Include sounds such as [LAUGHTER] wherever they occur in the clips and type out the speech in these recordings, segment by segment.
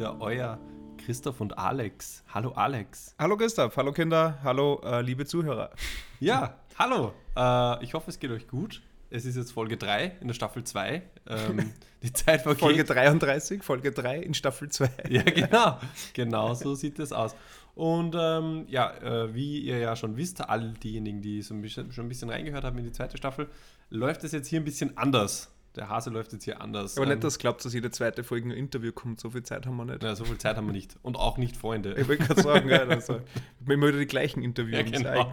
wieder euer Christoph und Alex. Hallo Alex. Hallo Christoph, hallo Kinder, hallo äh, liebe Zuhörer. [LAUGHS] Ja, hallo. Äh, ich hoffe, es geht euch gut. Es ist jetzt Folge 3 in der Staffel 2. Ähm, [LAUGHS] die Zeit vergeht. Folge 33, Folge 3 in Staffel 2. [LAUGHS] Ja, genau. Genau so sieht es aus. Und ähm, ja, äh, wie ihr ja schon wisst, all diejenigen, die so ein bisschen, schon ein bisschen reingehört haben in die zweite Staffel, läuft es jetzt hier ein bisschen anders. Der Hase läuft jetzt hier anders. Aber Ähm, nicht, dass glaubt, dass jede zweite Folge ein Interview kommt. So viel Zeit haben wir nicht. ja, so viel Zeit haben wir nicht. Und auch nicht Freunde. Ich wollte gerade sagen, ja, also, [LAUGHS] wir immer wieder die gleichen Interviews. Ja, genau.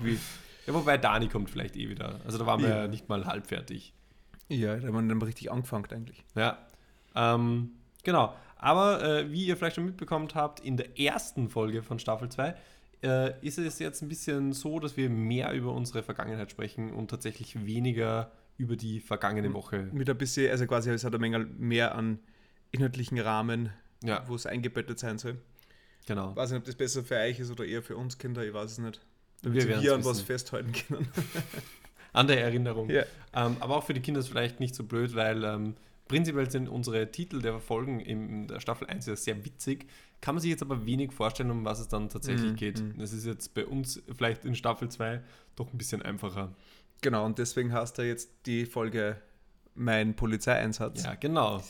Ja, wobei Dani kommt vielleicht eh wieder. Also da waren wir Ja. ja nicht mal halb fertig. Ja, da haben wir dann richtig angefangen eigentlich. Ja. Ähm, genau. Aber äh, wie ihr vielleicht schon mitbekommen habt, in der ersten Folge von Staffel 2 äh, ist es jetzt ein bisschen so, dass wir mehr über unsere Vergangenheit sprechen und tatsächlich weniger über die vergangene Woche. Mit ein bisschen, also quasi, es hat eine Menge mehr an inhaltlichen Rahmen, Ja, wo es eingebettet sein soll. genau. Ich weiß nicht, ob das besser für euch ist oder eher für uns Kinder, ich weiß es nicht. Wir Damit wir, wir an was festhalten können. [LAUGHS] An der Erinnerung. Ja. Ähm, aber auch für die Kinder ist vielleicht nicht so blöd, weil ähm, prinzipiell sind unsere Titel der Folgen in der Staffel 1 ja sehr witzig. Kann man sich jetzt aber wenig vorstellen, um was es dann tatsächlich Mhm, geht. mhm. Das ist jetzt bei uns vielleicht in Staffel 2 doch ein bisschen einfacher. Genau, und deswegen hast du jetzt die Folge Mein Polizeieinsatz. Ja, genau.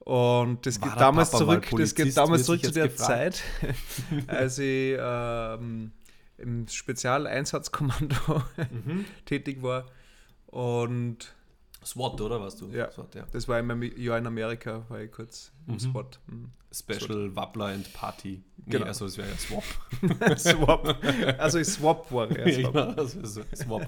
Und das War geht damals Papa zurück, das geht damals zurück zu der gefragt. Zeit, [LAUGHS] als ich ähm, im Spezialeinsatzkommando Mhm. [LAUGHS] tätig war. Und SWAT, oder was du? Ja. SWAT, ja. das war in meinem Jahr in Amerika, war ich kurz im Mhm. SWAT. Mhm. Special Wappler and Party. Nee, Genau. also es wäre ja SWAP. [LAUGHS] Swap. Also ich Swap war. Ja, Ja, Swap. genau, das ist so, Swap.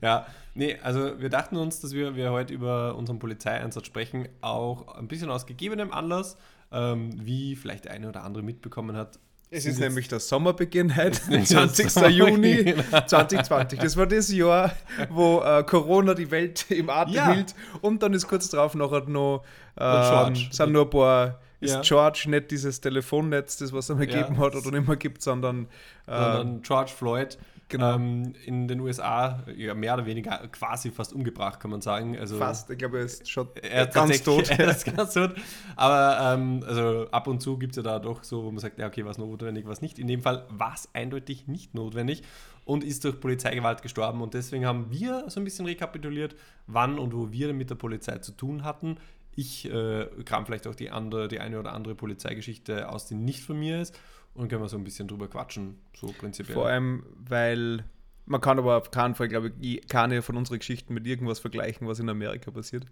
ja, nee, also wir dachten uns, dass wir, wir heute über unseren Polizeieinsatz sprechen, auch ein bisschen aus gegebenem Anlass, ähm, wie vielleicht der eine oder andere mitbekommen hat. Es ist nämlich der Sommerbeginn heute, ist 20. Sommer- Juni [LAUGHS] Genau. 2020. Das war das Jahr, wo äh, Corona die Welt im Atem Ja. hielt. Und dann ist kurz drauf nachher noch, George. ähm, sind nur ein paar, ist Ja. George nicht dieses Telefonnetz, das was es einmal Ja. gegeben hat oder nicht mehr gibt, sondern, äh, sondern George Floyd Genau. ähm, in den USA ja, mehr oder weniger quasi fast umgebracht, kann man sagen. Also, fast, ich glaube, er ist schon Er ganz tot. Er ist ganz tot. [LAUGHS] [LAUGHS] Aber ähm, also ab und zu gibt es ja da doch so, wo man sagt, ja, okay, was notwendig, was nicht. In dem Fall war es eindeutig nicht notwendig und ist durch Polizeigewalt gestorben. Und deswegen haben wir so ein bisschen rekapituliert, wann und wo wir mit der Polizei zu tun hatten. Ich äh, kram vielleicht auch die, andere, die eine oder andere Polizeigeschichte aus, die nicht von mir ist. Und können wir so ein bisschen drüber quatschen, so prinzipiell. Vor allem, weil man kann aber auf keinen Fall, glaube ich, keine von unseren Geschichten mit irgendwas vergleichen, was in Amerika passiert.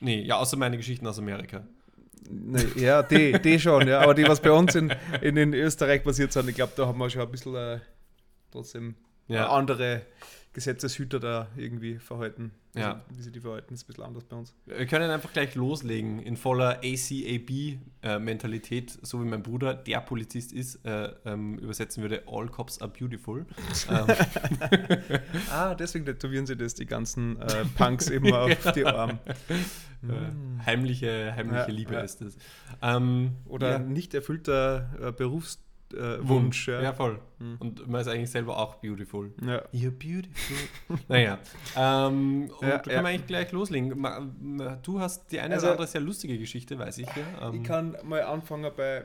Nee, ja, außer meine Geschichten aus Amerika. Nee, ja, die, die schon, ja. Aber die, was bei uns in, in, in Österreich passiert sind, ich glaube, da haben wir schon ein bisschen äh, trotzdem Ja. andere Gesetzeshüter da irgendwie verhalten. Ja. Also, wie sie die verhalten, ist ein bisschen anders bei uns. Wir können einfach gleich loslegen in voller ACAB-Mentalität, so wie mein Bruder, der Polizist ist, äh, ähm, übersetzen würde: All cops are beautiful. [LAUGHS] ähm, [LAUGHS] Ah, deswegen tätowieren sie das, die ganzen äh, Punks immer auf [LAUGHS] die Arme. äh, heimliche heimliche Ja, Liebe ist das. Ähm, Oder nicht erfüllter äh, Berufswunsch. Äh, Wunsch. Wunsch, Ja. ja. voll. Mhm. Und man ist eigentlich selber auch beautiful. ja. You're beautiful. [LAUGHS] naja. Ähm, und Ja, da können ja. wir eigentlich gleich loslegen. Du hast die eine Also- oder andere sehr lustige Geschichte, weiß ich ja. Ähm, Ich kann mal anfangen bei,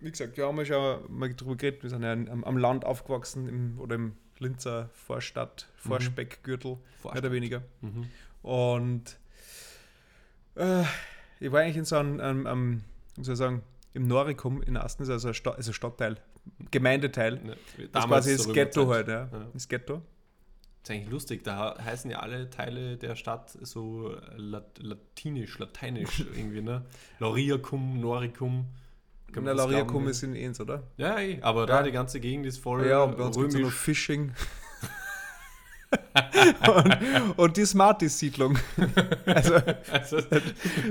wie gesagt, wir haben ja schon mal drüber geredet, wir sind ja am, am Land aufgewachsen im, oder im Linzer Vorstadt, Vorspeckgürtel, mehr Vorstadt. oder weniger. Mhm. Und äh, ich war eigentlich in so einem, einem, einem wie soll ich sagen, im Norikum in Asten, ist also ein, Stadt, also Stadtteil, Gemeindeteil. Ne, Das quasi das Ghetto halt, ja. Ja. Das Ghetto. Das ist eigentlich lustig, da heißen ja alle Teile der Stadt so lat latinisch, lateinisch [LAUGHS] irgendwie, ne? Lauriacum, Noricum. Na, Lauriacum ist in Enns, oder? Ja, eh, aber da Ja. die ganze Gegend ist voll Ja, und bei uns römisch. Fishing. Und, und die Smarties-Siedlung. Also, Also,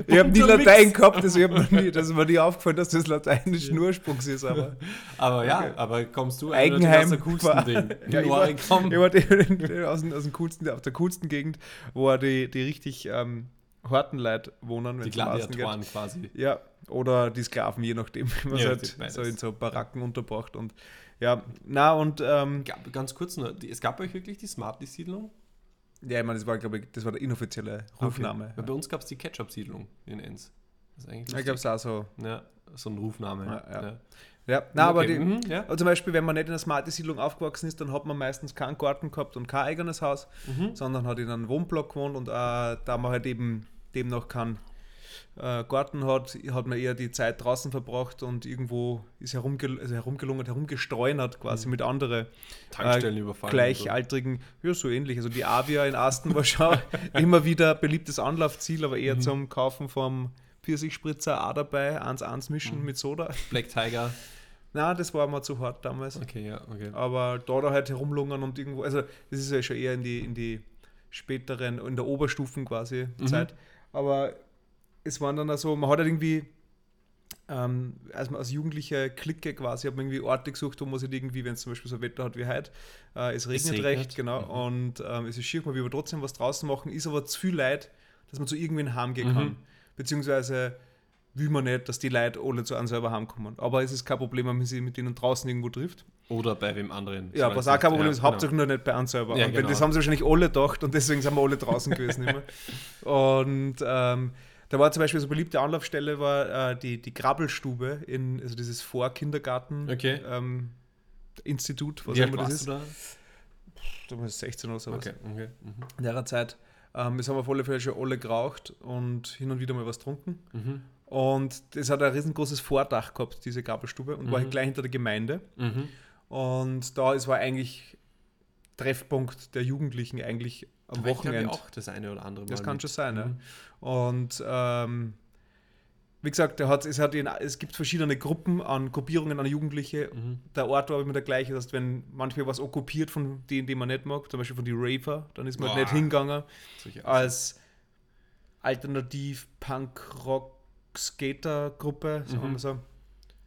Ich habe nie Latein Mix. gehabt, deswegen mir nie, das ist mir nie aufgefallen, dass das lateinischen Ursprungs ist. Aber Aber ja, Okay. aber kommst du Eigenheim aus der coolsten war- Ding. Ja, ich war- Noricum. ich war die- aus, dem- aus, dem coolsten, aus der coolsten Gegend, wo die, die richtig ähm, harten Leute wohnen, wenn die. Gladiatoren quasi. Ja, oder die Sklaven, je nachdem, wie man Ja, es halt so in so Baracken unterbracht. Und ja, na und ähm, Gab, ganz kurz nur, es gab euch wirklich die Smarties-Siedlung? ja, ich meine, das war, glaube ich, das war der inoffizielle Rufname. Okay. Weil Bei uns gab es die Ketchup-Siedlung in Enns. Ich glaube, es auch so. ja, so ein Rufname. Ja, ja. Ja. Ja, aber Okay, die, mhm, ja. aber zum Beispiel, wenn man nicht in einer smarte Siedlung aufgewachsen ist, dann hat man meistens keinen Garten gehabt und kein eigenes Haus, Mhm. sondern hat in einem Wohnblock gewohnt und äh, da man halt eben demnach keinen äh, Garten hat, hat man eher die Zeit draußen verbracht und irgendwo ist herumgel also herumgelungert, herumgestreunert quasi mit anderen Tankstellen äh, überfallen. gleichaltrigen, ja so ähnlich. Also die Avia in Asten war schon [LAUGHS] immer wieder beliebtes Anlaufziel, aber Mhm. eher zum Kaufen vom Pfirsichspritzer auch dabei, 1-1 mischen Mhm. mit Soda. So. Black Tiger. Na, das war mir zu hart damals. Okay, ja, okay. Aber da da halt herumlungern und irgendwo, also das ist ja schon eher in die, in die späteren, in der Oberstufen quasi Mhm. Zeit. Aber es waren dann also, man hat halt irgendwie, ähm, als man als jugendliche Clique quasi, hat man irgendwie Orte gesucht, wo man sich irgendwie, wenn es zum Beispiel so Wetter hat wie heute, äh, es regnet regnet. recht, genau, Mhm. und ähm, es ist schier, man will aber trotzdem was draußen machen, ist aber zu viel Leid, dass man zu irgendwen heimgehen Mhm. kann. Beziehungsweise will man nicht, dass die Leute alle zu einem selber heimkommen. Aber es ist kein Problem, wenn man sich mit denen draußen irgendwo trifft. Oder bei wem anderen. Ja, was auch kein Problem Ja, ist, genau. hauptsächlich nur nicht bei uns selber. Ja, genau. das haben sie wahrscheinlich alle gedacht und deswegen sind wir alle draußen gewesen immer. [LAUGHS] Und ähm, da war zum Beispiel so eine beliebte Anlaufstelle, war äh, die, die Krabbelstube, in, also dieses Vorkindergarten Okay. ähm, Institut, was Wie immer das ist. du da? Damals 16 oder sowas. Okay, okay. Mhm. In der Zeit. Ähm, das haben wir auf alle Fälle schon alle geraucht und hin und wieder mal was getrunken. Mhm. Und das hat ein riesengroßes Vordach gehabt, diese Gabelstube, und war Mhm. halt gleich hinter der Gemeinde. Mhm. Und da ist war eigentlich Treffpunkt der Jugendlichen eigentlich am Aber ich Wochenende. auch das eine oder andere Das Mal kann mit. schon sein, ja. Mhm. Und ähm, wie gesagt, hat, es, hat in, es gibt verschiedene Gruppen an Gruppierungen an Jugendliche. Mhm. Der Ort war immer der gleiche, dass wenn manchmal was okkupiert von denen, die man nicht mag, zum Beispiel von die Raver, dann ist man halt Boah. nicht hingegangen. Sicher. Als Alternativ Punk Rock Skater Gruppe, sagen wir Mhm. so,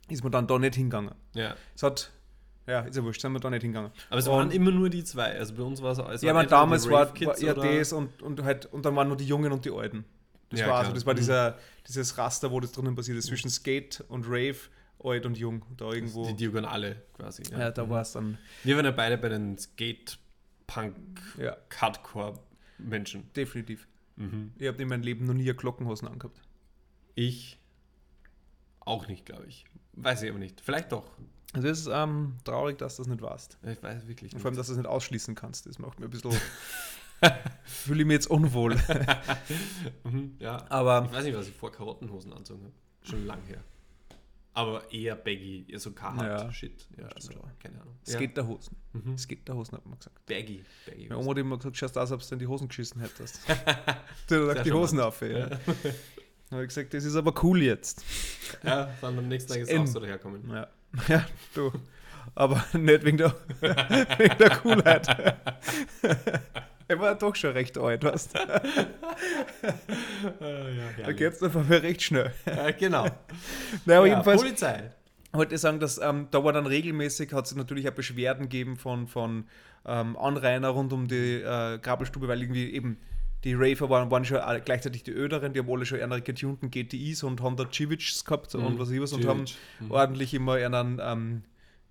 ist man dann da nicht hingegangen. ja. Es hat, ja, ist ja wurscht, sind wir da nicht hingegangen. Aber es Und- waren immer nur die zwei. Also bei uns war es es ja, aber damals war, war ja das und, und halt, und dann waren nur die Jungen und die Alten. Das Ja, war klar. also, das war Mhm. dieser, dieses Raster, wo das drinnen passiert ist, zwischen Skate und Rave, alt und jung. Da irgendwo. Die Diagonale quasi. ja, da Mhm. war es dann. Wir waren ja beide bei den Skate-Punk, Ja, definitiv. Mhm. Ich habe in meinem Leben noch nie eine Glockenhosen angehabt. Ich auch nicht, glaube ich. Weiß ich aber nicht. Vielleicht doch. Also es ist ähm, traurig, dass du das nicht warst. Ich weiß wirklich nicht. vor allem, dass du das nicht ausschließen kannst. Das macht mir ein bisschen. [LAUGHS] fühle ich mich jetzt unwohl. [LAUGHS] Mhm, ja. Aber Ich weiß nicht, was ich vor Karottenhosen anzogen habe. Schon lang her. Aber eher baggy, eher so Carhartt Ja. Shit. Ja, Ja, also, schon. keine Ahnung. Skaterhosen. Mhm. Skaterhosen hat man gesagt. Baggy. baggy Meine Oma hat immer gesagt, schaust aus, ob du in die Hosen geschissen hättest. [LAUGHS] du gesagt, die Hosen auf. Ja. Dann habe ich gesagt, das ist aber cool jetzt. ja, dann am nächsten Tag ist In. auch so daherkommen. Ja, [LAUGHS] ja du. Aber nicht wegen der, [LAUGHS] wegen der Coolheit. [LAUGHS] er war doch schon recht alt, weißt du. Ja, Da geht es einfach mal recht schnell. ja, genau. Naja, aber ja, jedenfalls Polizei. wollte sagen, dass ähm, da war dann regelmäßig, hat es natürlich auch Beschwerden gegeben von, von ähm, Anrainer rund um die äh, Grabelstube, weil irgendwie eben die Raver waren, waren schon gleichzeitig die Öderen, die haben alle schon ihre getunten GTIs und haben da Civics gehabt und was ich was und haben Mhm. ordentlich immer einen, ähm,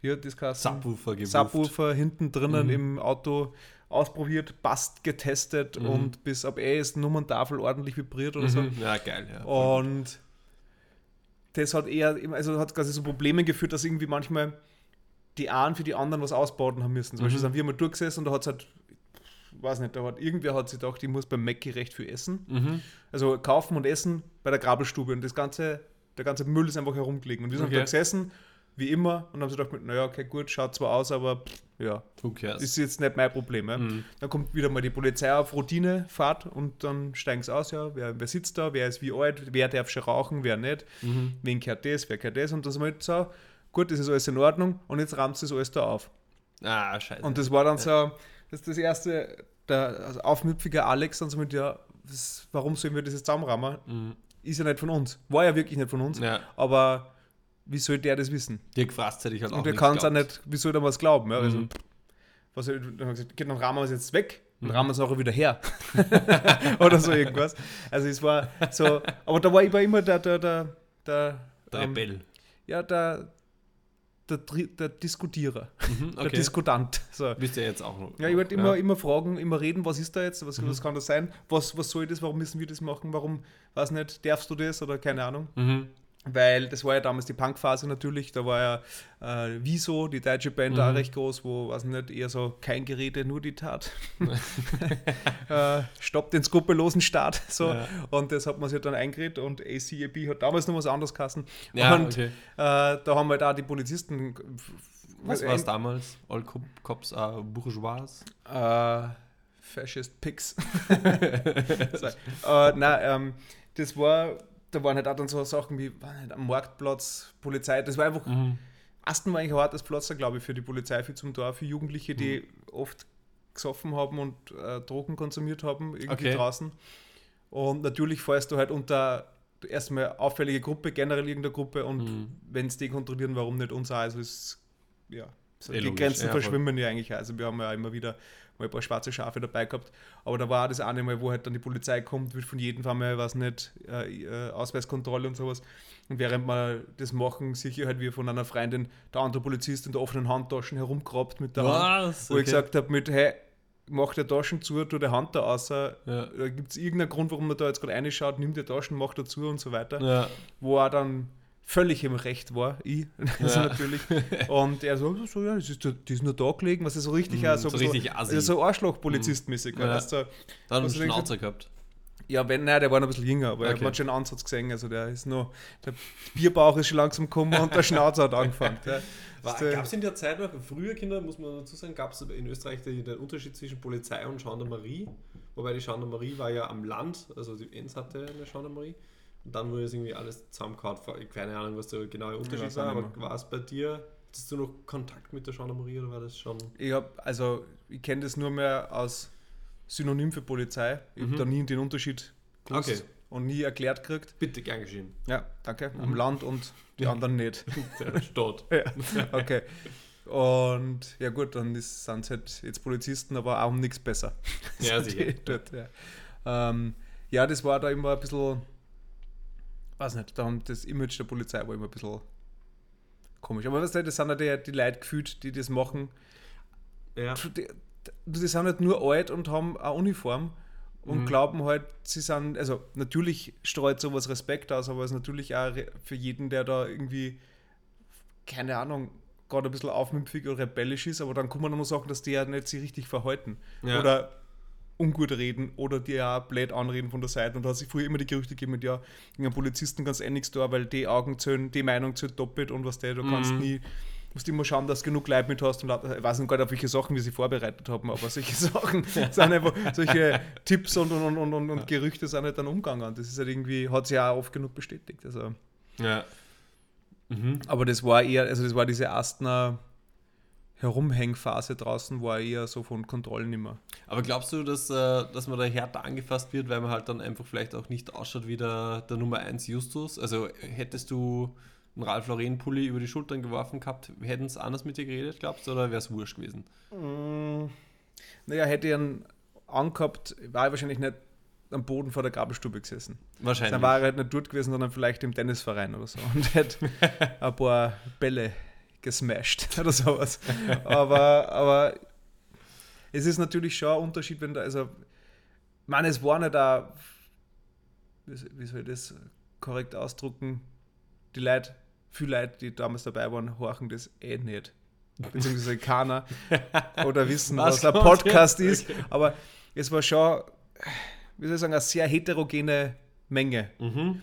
wie hat das geheißen? Subwoofer gewupft. Subwoofer hinten drinnen Mhm. im Auto ausprobiert, passt getestet Mhm. und bis ab eh ist Nummerntafel ordentlich vibriert oder so. Mhm. Ja, geil. Ja. Und das hat eher, also hat quasi so Probleme geführt, dass irgendwie manchmal die einen für die anderen was ausbauen haben müssen. Zum Beispiel Mhm. sind wir mal durchgesessen und da hat es halt, weiß nicht, da hat irgendwer hat sich gedacht, ich muss beim Mackie recht viel essen. mhm. Also kaufen und essen bei der Grabelstube und das ganze, der ganze Müll ist einfach herumgelegen. Und wir sind Okay. da gesessen, wie immer, und haben sich gedacht, naja, okay, gut, schaut zwar aus, aber pff, ja, ist jetzt nicht mein Problem. Ja. Mhm. Dann kommt wieder mal die Polizei auf Routinefahrt und dann steigen sie aus, ja, wer, wer sitzt da, wer ist wie alt, wer darf schon rauchen, wer nicht, Mhm. wen gehört das, wer gehört das und das halt so, gut, das ist alles in Ordnung und jetzt rammt es alles da auf. Ah, scheiße. Und das war dann so, das ist das erste, der also aufmüpfige Alex dann so mit, ja, das, warum sollen wir das jetzt zusammenrammen? mhm. Ist ja nicht von uns. War ja wirklich nicht von uns, Ja, aber wie soll der das wissen? Dirk Frast hätte ich halt auch und der kann es auch nicht, wie soll der was glauben? Ja? Also, Mhm. was, dann haben wir gesagt, dann rahmen wir es jetzt weg und Mhm. rahmen es auch wieder her. [LAUGHS] Oder so irgendwas. Also es war so, aber da war ich immer der, der, der, der, Der ähm, Rebell. ja, der, der, der Diskutierer, Mhm, [LAUGHS] der okay. Diskutant. So. Bist du ja jetzt auch noch. Ja, ich wollte immer, immer fragen, immer reden, was ist da jetzt, was, was kann das sein, was, was soll das, warum müssen wir das machen, warum, weiß nicht, darfst du das oder keine Ahnung. Mhm. Weil das war ja damals die Punkphase natürlich, da war ja äh, Wieso, die deutsche Band, Mhm. auch recht groß, wo, weiß nicht, eher so kein Gerede, nur die Tat. [LAUGHS] äh, stoppt den skrupellosen Staat. [LAUGHS] So. Ja. Und das hat man sich dann eingeredet und ACAB hat damals noch was anderes kassen. Ja, und okay. äh, da haben halt auch die Polizisten. Was war es damals? All Cop- Cops are bourgeois? Äh, Fascist Pigs. [LAUGHS] so, äh, nein, ähm, das war, da waren halt auch dann so Sachen wie war nicht, am Marktplatz, Polizei, das war einfach, Mhm. Asten war eigentlich ein hartes Pflaster, glaube ich, für die Polizei, für zum Dorf, für Jugendliche, die Mhm. oft gesoffen haben und äh, Drogen konsumiert haben, irgendwie Okay. draußen. Und natürlich fährst du halt unter erstmal auffällige Gruppe, generell irgendeine Gruppe und Mhm. wenn es die kontrollieren, warum nicht uns auch? Also es, ja, so Eh die logisch, Grenzen ja, verschwimmen ja eigentlich. Also wir haben ja immer wieder mal ein paar schwarze Schafe dabei gehabt. Aber da war das eine Mal, wo halt dann die Polizei kommt, wird von jedem Fall mal, was nicht, äh, äh, Ausweiskontrolle und sowas. Und während wir das machen, sicher halt wie von einer Freundin, der andere Polizist in der offenen Handtaschen herumgegrabt mit der Hand. Was? Wo ich gesagt habe mit, hey, mach die Taschen zu, tu die Hand da außer. Ja. Da gibt es irgendeinen Grund, warum man da jetzt gerade reinschaut, nimm die Taschen, mach dazu und so weiter Ja. wo er dann völlig im Recht war, ich, [LAUGHS] also Ja. natürlich. [LAUGHS] Und er so, so ja, das ist, die ist nur da gelegen, was ist so richtig, Mhm, auch so, richtig assi. also so Arschloch-Polizist-mäßig. Mhm. Ja. weißt du. Dann Was einen denkst du? Schnauzer gehabt. Ja, wenn, nein, der war noch ein bisschen jünger, aber Okay. er hat schon einen Ansatz gesehen, also der ist noch, der Bierbauch ist schon langsam gekommen und der Schnauzer hat angefangen. Ja. Das Gab es in der Zeit noch, früher Kinder, muss man dazu sagen, gab es in Österreich den, den Unterschied zwischen Polizei und Gendarmerie. Wobei die Gendarmerie war ja am Land, also die Enns hatte eine Gendarmerie. Und dann wurde es irgendwie alles zusammengehauen. Keine Ahnung, was der genaue Unterschied auch war, aber war es bei dir, hattest du noch Kontakt mit der Gendarmerie oder war das schon... Ich habe, also ich kenne das nur mehr als Synonym für Polizei. Ich Mhm. habe da nie den Unterschied gewusst Okay. und nie erklärt gekriegt. Bitte gern geschehen. Ja, danke. Am Mhm. Land und die anderen nicht. [LAUGHS] Der Stadt. Ja, okay. Und ja gut, dann sind es halt jetzt Polizisten, aber auch um nichts besser. Ja, sicher. [LAUGHS] Dort, ja. Ähm, ja, das war da immer ein bisschen, weiß nicht, da haben das Image der Polizei war immer ein bisschen komisch. Aber weißt du, das sind ja die, die Leute gefühlt, die das machen. Ja. Die, die sind halt nur alt und haben eine Uniform und Mhm. glauben halt, sie sind, also natürlich streut sowas Respekt aus, aber es ist natürlich auch für jeden, der da irgendwie, keine Ahnung, gerade ein bisschen aufmüpfig oder rebellisch ist, aber dann kann man nur sagen, dass die ja nicht sich richtig verhalten Ja. oder ungut reden oder die ja blöd anreden von der Seite. Und da hat sich früher immer die Gerüchte gegeben, mit, ja, gegen einen Polizisten kannst du eh nichts da, weil die Augen zählen, die Meinung zählt doppelt und was der, du kannst Mhm. nie, musst immer schauen, dass du genug Leute mit hast und lauter- ich weiß nicht gar nicht, auf welche Sachen wir sie vorbereitet haben, aber solche [LAUGHS] Sachen sind einfach, solche [LAUGHS] Tipps und, und, und, und, und Gerüchte sind halt dann umgegangen. Das ist halt irgendwie, hat sich auch oft genug bestätigt. Also, Ja. Mhm. aber das war eher, also das war diese Astner Herumhängphase draußen, war eher so von Kontrollen immer. Aber glaubst du, dass, äh, dass man da härter angefasst wird, weil man halt dann einfach vielleicht auch nicht ausschaut wie der, der Nummer 1 Justus? Also hättest du einen Ralf Lauren Pulli über die Schultern geworfen gehabt, hätten es anders mit dir geredet, glaubst du, oder wäre es wurscht gewesen? Mm, Naja, hätte ich einen angehabt, war ich wahrscheinlich nicht am Boden vor der Gabelstube gesessen. Wahrscheinlich. Dann war er halt nicht dort gewesen, sondern vielleicht im Tennisverein oder so und [LAUGHS] hätte ein paar Bälle gesmashed [LAUGHS] oder sowas. Aber, aber es ist natürlich schon ein Unterschied, wenn da, also, ich meine, es war nicht da, wie soll ich das korrekt ausdrucken, die Leute, viele Leute, die damals dabei waren, horchen das eh nicht. Beziehungsweise keiner [LAUGHS] oder wissen, Was was, ein Podcast jetzt? ist. Aber es war schon, wie soll ich sagen, eine sehr heterogene Menge. Mhm.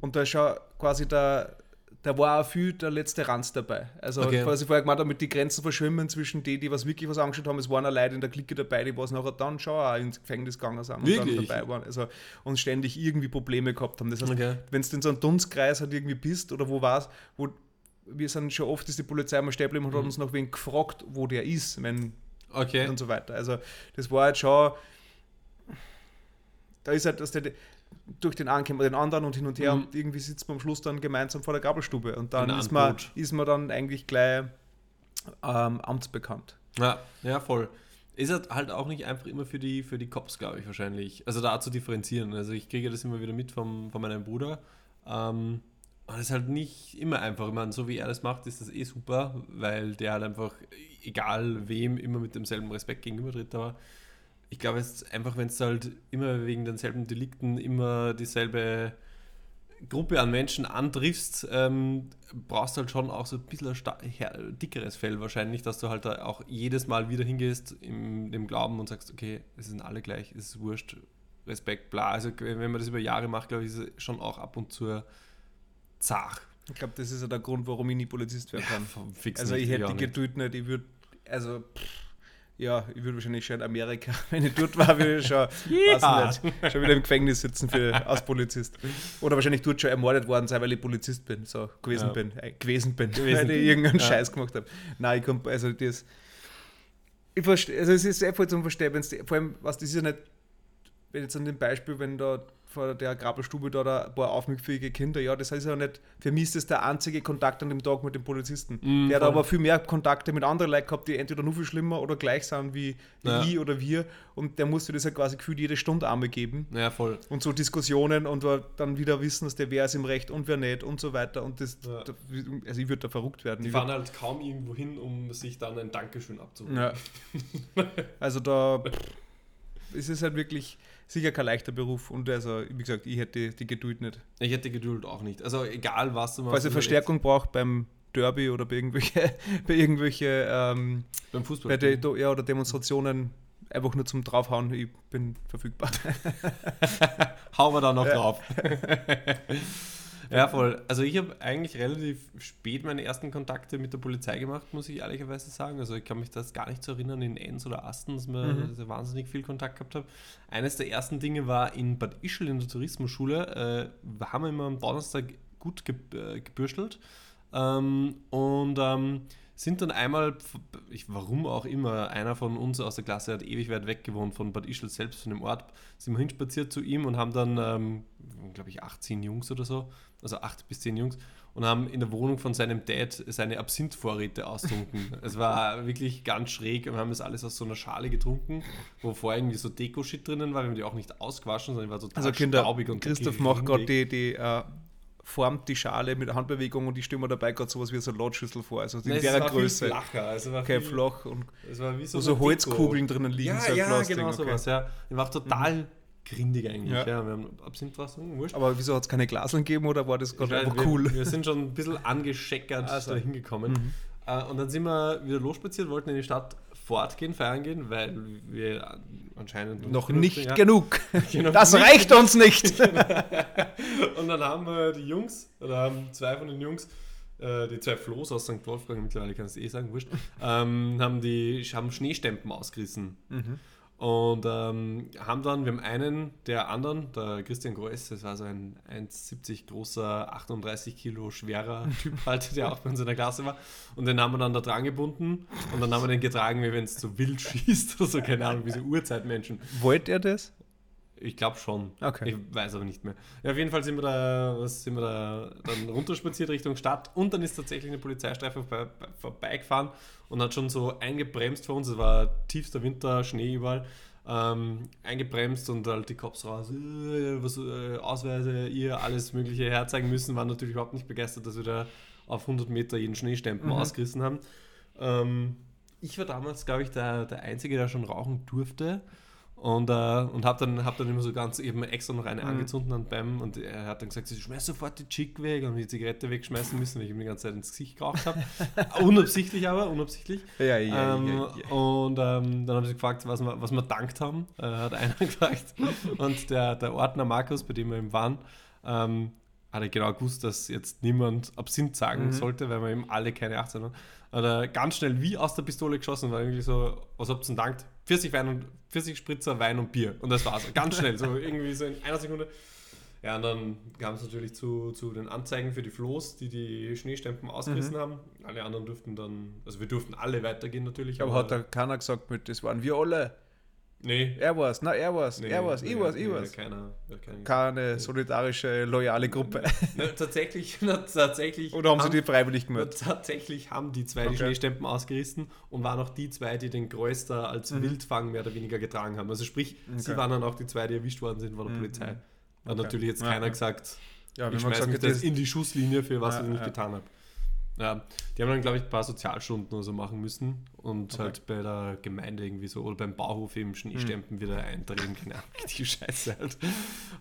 Und da ist schon quasi der, da war auch viel der letzte Ranz dabei. Also, Okay. ich vorher gemeint habe, mit die Grenzen verschwimmen zwischen die, die was wirklich was angeschaut haben. Es waren auch Leute in der Clique dabei, die was nachher dann schon auch ins Gefängnis gegangen sind und Wirklich? dann dabei waren. Also, und ständig irgendwie Probleme gehabt haben. Das heißt, Okay. wenn du in so einem Dunstkreis halt irgendwie bist oder wo warst, wo wir sind schon oft, ist die Polizei mal stehen geblieben und Mhm. hat uns noch wen gefragt, wo der ist, wenn Okay. und so weiter. Also das war halt schon, da ist halt, dass der durch den einen kennt man den anderen und hin und her Mhm. und irgendwie sitzt man am Schluss dann gemeinsam vor der Gabelstube und dann In ist man, ist man dann eigentlich gleich ähm, amtsbekannt. Ja, ja, voll. Ist halt halt auch nicht einfach immer für die, für die Cops, glaube ich, wahrscheinlich. Also da zu differenzieren. Also ich kriege das immer wieder mit vom, von meinem Bruder. Ähm, Und das ist halt nicht immer einfach. Ich meine, so wie er das macht, ist das eh super, weil der halt einfach, egal wem, immer mit demselben Respekt gegenübertritt. Aber ich glaube, es ist einfach, wenn es halt immer wegen denselben Delikten immer dieselbe Gruppe an Menschen antriffst, ähm, brauchst du halt schon auch so ein bisschen ein dickeres Fell wahrscheinlich, dass du halt auch jedes Mal wieder hingehst im dem Glauben und sagst, okay, es sind alle gleich, es ist wurscht, Respekt, bla. Also wenn man das über Jahre macht, glaube ich, ist es schon auch ab und zu zart. Ich glaube, das ist ja der Grund, warum ich nie Polizist werden kann. Ja, also ich hätte die Geduld nicht, ich würde, also pff, ja, ich würde wahrscheinlich schon in Amerika, [LAUGHS] wenn ich dort war, würde ich schon, [LAUGHS] ja. nicht, schon wieder im Gefängnis sitzen für, als Polizist. Oder wahrscheinlich dort schon ermordet worden sein, weil ich Polizist bin, so gewesen ja. bin, äh, gewesen bin, gewesen weil ich irgendeinen ja. Scheiß gemacht habe. Nein, ich komme, also das, ich verstehe, also es ist sehr voll zum Verstehen, vor allem, was das ist ja nicht, wenn jetzt an dem Beispiel, wenn da vor der Grabelstube da, da ein paar aufmüpfige Kinder. Ja, das heißt ja nicht, für mich ist das der einzige Kontakt an dem Tag mit dem Polizisten. Mm, der hat aber viel mehr Kontakte mit anderen Leuten gehabt, die entweder nur viel schlimmer oder gleich sind wie, wie ja. ich oder wir. Und der musste das ja quasi gefühlt jede Stunde Arme geben. Ja, voll. Und so Diskussionen und dann wieder wissen, dass der wer ist im Recht und wer nicht und so weiter. Und das, ja. also ich würde da verrückt werden. Die fahren halt kaum irgendwo hin, um sich dann ein Dankeschön abzuholen. Ja. [LAUGHS] also da ist es halt wirklich sicher kein leichter Beruf und also, wie gesagt, ich hätte die Geduld nicht. Ich hätte die Geduld auch nicht. Also egal was du machst. Falls ihr Verstärkung braucht beim Derby oder bei irgendwelche, [LAUGHS] bei irgendwelche ähm, beim Fußball. Bei de, ja, oder Demonstrationen einfach nur zum draufhauen, ich bin verfügbar. [LAUGHS] Hauen wir da noch drauf. [LAUGHS] Ja, voll. Also ich habe eigentlich relativ spät meine ersten Kontakte mit der Polizei gemacht, muss ich ehrlicherweise sagen. Also ich kann mich das gar nicht so erinnern in Enns oder Asten, dass wir mhm. wahnsinnig viel Kontakt gehabt haben. Eines der ersten Dinge war in Bad Ischl in der Tourismusschule. Äh, haben wir immer am Donnerstag gut ge äh, gebürstelt. Ähm, und ähm, sind dann einmal, ich, warum auch immer, einer von uns aus der Klasse hat ewig weit weg gewohnt von Bad Ischl selbst, von dem Ort, sind wir hinspaziert zu ihm und haben dann, ähm, glaube ich, 18 Jungs oder so, also 8 bis 10 Jungs, und haben in der Wohnung von seinem Dad seine Absinthvorräte austrunken. [LAUGHS] es war wirklich ganz schräg und wir haben das alles aus so einer Schale getrunken, wo vorher irgendwie so Deko-Shit drinnen war, wir haben die auch nicht ausgewaschen, sondern die war total also Kinder, staubig und Christoph macht gerade die, die uh formt die Schale mit Handbewegung und ich stelle mir dabei gerade sowas wie so eine Lotschüssel vor. Also in Nein, der Größe. Flacher, also war okay, flach und es war wie so, wo so Holzkugeln drinnen liegen. Ja, ja genau okay. sowas. Ja. Ich war total mhm. grindig eigentlich. Ja. ja. wir haben Absinthwasser, wurscht. Aber wieso hat es keine Glaseln gegeben oder war das gerade einfach cool? Wir, wir, sind schon ein bisschen angescheckert [LAUGHS] also. da hingekommen. Mhm. Uh, und dann sind wir wieder losspaziert, wollten in die Stadt fortgehen, feiern gehen, weil wir anscheinend. Noch nicht ja. genug. [LAUGHS] Genau. Das reicht uns nicht. [LAUGHS] und dann haben wir die Jungs, oder haben zwei von den Jungs, äh, die zwei Floß aus St. Wolfgang, mittlerweile kannst du eh sagen, wurscht, [LAUGHS] ähm, haben, die, haben Schneestempen ausgerissen. Mhm. Und ähm, haben dann, wir haben einen der anderen, der Christian Greuß, das war so ein 1,70 großer, 38 Kilo schwerer [LAUGHS] Typ halt, der auch bei uns in der Klasse war. Und den haben wir dann da dran gebunden und dann haben wir den getragen, wie wenn es so wild schießt oder so, keine Ahnung, wie so Urzeitmenschen. Wollt ihr das? Ich glaube schon. Okay. Ich weiß aber nicht mehr. Ja, auf jeden Fall sind wir da, was sind wir da dann runterspaziert Richtung Stadt und dann ist tatsächlich eine Polizeistreife vorbei, vorbeigefahren und hat schon so eingebremst vor uns. Es war tiefster Winter, Schnee überall. Ähm, eingebremst und halt die Cops raus, äh, was, äh, Ausweise, ihr alles Mögliche herzeigen müssen, waren natürlich überhaupt nicht begeistert, dass wir da auf 100 Meter jeden Schneestempen mhm. ausgerissen haben. Ähm, ich war damals, glaube ich, der, der Einzige, der schon rauchen durfte. Und, äh, und habe dann, hab dann immer so ganz eben extra noch eine mhm. angezündet an beim und er hat dann gesagt, sie schmeiß sofort die Chick weg und die Zigarette wegschmeißen müssen, weil ich ihm die ganze Zeit ins Gesicht geraucht habe. [LAUGHS] unabsichtlich aber, unabsichtlich. Ja, ja, ähm, ja, ja. Und ähm, dann haben sie gefragt, was wir, was wir dankt haben, äh, hat einer [LAUGHS] gefragt. Und der, der Ordner Markus, bei dem wir eben waren, ähm, hat er genau gewusst, dass jetzt niemand Absinth sagen mhm. sollte, weil wir eben alle keine 18 waren. Hat er ganz schnell wie aus der Pistole geschossen, war irgendwie so, was habt ihr denn dankt? 40 Wein und 40 Spritzer Wein und Bier. Und das war's. Ganz schnell, so irgendwie so in einer Sekunde. Ja, und dann kam es natürlich zu, zu den Anzeigen für die Floß, die die Schneestempen ausgerissen mhm. haben. Alle anderen durften dann, also wir durften alle weitergehen natürlich. Aber, aber hat da keiner gesagt, mit, das waren wir alle? Nee. Er war's, na, er war's, nee, er war's, nee, ich war's, ich war's. Keiner, keine solidarische, loyale Gruppe. Na, tatsächlich, [LAUGHS] na, tatsächlich. Oder haben, haben, sie die freiwillig gemacht? Tatsächlich haben die zwei okay. die Schneestempen ausgerissen und waren auch die zwei, die den Größter als mhm. Wildfang mehr oder weniger getragen haben. Also sprich, okay. sie waren dann auch die zwei, die erwischt worden sind von der mhm. Polizei. Hat okay. natürlich jetzt keiner ja. gesagt, Ja, ich schmeiß gesagt mich das- in die Schusslinie, für was Ja, ich nicht getan habe. Ja, die haben dann, glaube ich, ein paar Sozialstunden oder so machen müssen und Okay. halt bei der Gemeinde irgendwie so oder beim Bauhof eben Schneestempen wieder eintreten. Keine Ahnung, die [LAUGHS] Scheiße halt.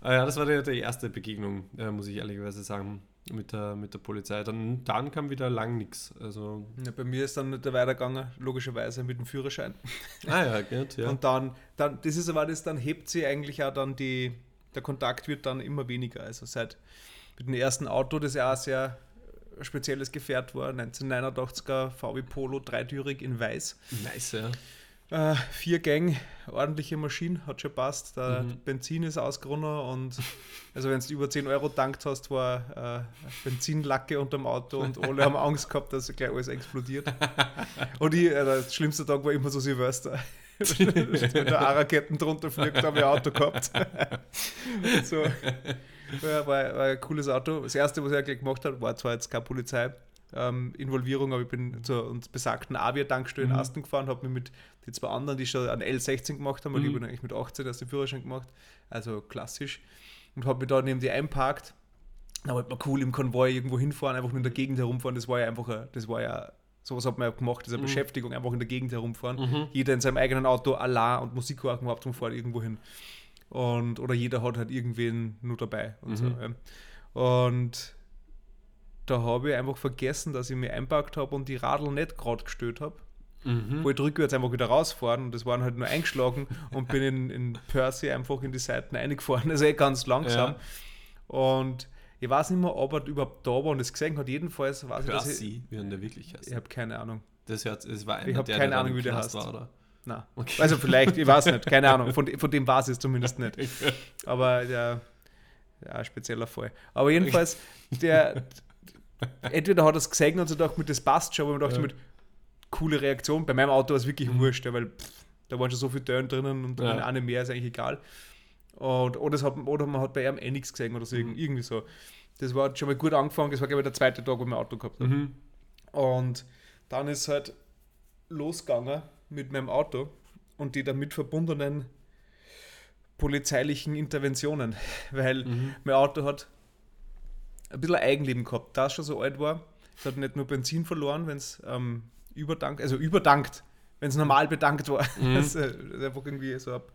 Aber ja, das war die, die erste Begegnung, äh, muss ich ehrlicherweise sagen, mit der, mit der Polizei. Dann, dann kam wieder lang nichts. Also, Ja, bei mir ist dann nicht weitergegangen, logischerweise mit dem Führerschein. [LAUGHS] ah ja, gut, ja. Und dann, dann, das ist aber das, dann hebt sie eigentlich auch dann die, der Kontakt wird dann immer weniger. Also seit mit dem ersten Auto, das ja auch sehr spezielles Gefährt war, 1989er VW Polo, dreitürig in weiß. nice, ja. Äh, vier Gang, ordentliche Maschine, hat schon passt. Der Mhm. Benzin ist ausgerunnen und also wenn du über 10 Euro tankt hast, war äh, Benzinlacke unterm Auto und alle haben Angst gehabt, dass gleich alles explodiert. Und ich, äh, der schlimmste Tag war immer so Silvester. [LAUGHS] Wenn der A-Raketten drunter fliegt, habe ich ein Auto gehabt. [LAUGHS] so. Ja, war, war ein cooles Auto. Das erste, was er gleich gemacht hat, war zwar jetzt keine Polizei. Ähm, Involvierung, aber ich bin zur uns besagten Avia-Tankstelle in Mhm. Asten gefahren, habe mich mit den zwei anderen, die schon einen L16 gemacht haben, weil Mhm. ich bin eigentlich mit 18 erst den Führerschein gemacht, also klassisch, und habe mich da neben die einparkt. Da wollte man cool im Konvoi irgendwo hinfahren, einfach nur in der Gegend herumfahren. Das war ja einfach, ein- das war ja, sowas hat man ja gemacht, diese Mhm. Beschäftigung, einfach in der Gegend herumfahren. Mhm. Jeder in seinem eigenen Auto allein und Musik hören überhaupt und fährt irgendwo hin. Und, oder jeder hat halt irgendwen nur dabei und so. Mhm. Ja. Und da habe ich einfach vergessen, dass ich mich einpackt habe und die Radl nicht gerade gestellt habe. Mhm. Wollte rückwärts einfach wieder rausfahren und das waren halt nur eingeschlagen [LAUGHS] und bin in, in Percy einfach in die Seiten eingefahren. Also [LAUGHS] eh ganz langsam. Und ich weiß nicht mehr, ob er überhaupt da war und es gesehen hat. Jedenfalls weiß ich, dass ich. Percy, wie er der wirklich heißt. Ich habe keine Ahnung. Das hört, es war einer, Ich hab der, keine der Ahnung, wie der heißt. War, oder? Na. Okay. Also vielleicht, ich weiß nicht, keine Ahnung. Von, [LAUGHS] von dem ich es zumindest nicht. Aber der, ja, ein spezieller Fall. Aber jedenfalls, der, entweder hat er es gesehen und so gedacht, mit das passt schon, aber man dachte Ja. mit coole Reaktion. Bei meinem Auto war es wirklich wurscht, ja, weil pff, da waren schon so viele Türen drinnen und Ja. eine mehr ist eigentlich egal. Und, oder, hat, oder man hat bei ihm eh nichts gesehen oder so, Mhm. irgendwie so. Das war schon mal gut angefangen, das war glaube ich der zweite Tag, wo ich mein Auto gehabt habe. Mhm. Und dann ist halt losgegangen mit meinem Auto und die damit verbundenen polizeilichen Interventionen, [LAUGHS] weil Mhm. mein Auto hat ein bisschen Eigenleben gehabt, da es schon so alt war. Es hat nicht nur Benzin verloren, wenn es ähm, überdankt, also überdankt, wenn es normal bedankt war. Mhm. [LAUGHS] Das, äh, das ist einfach irgendwie so ab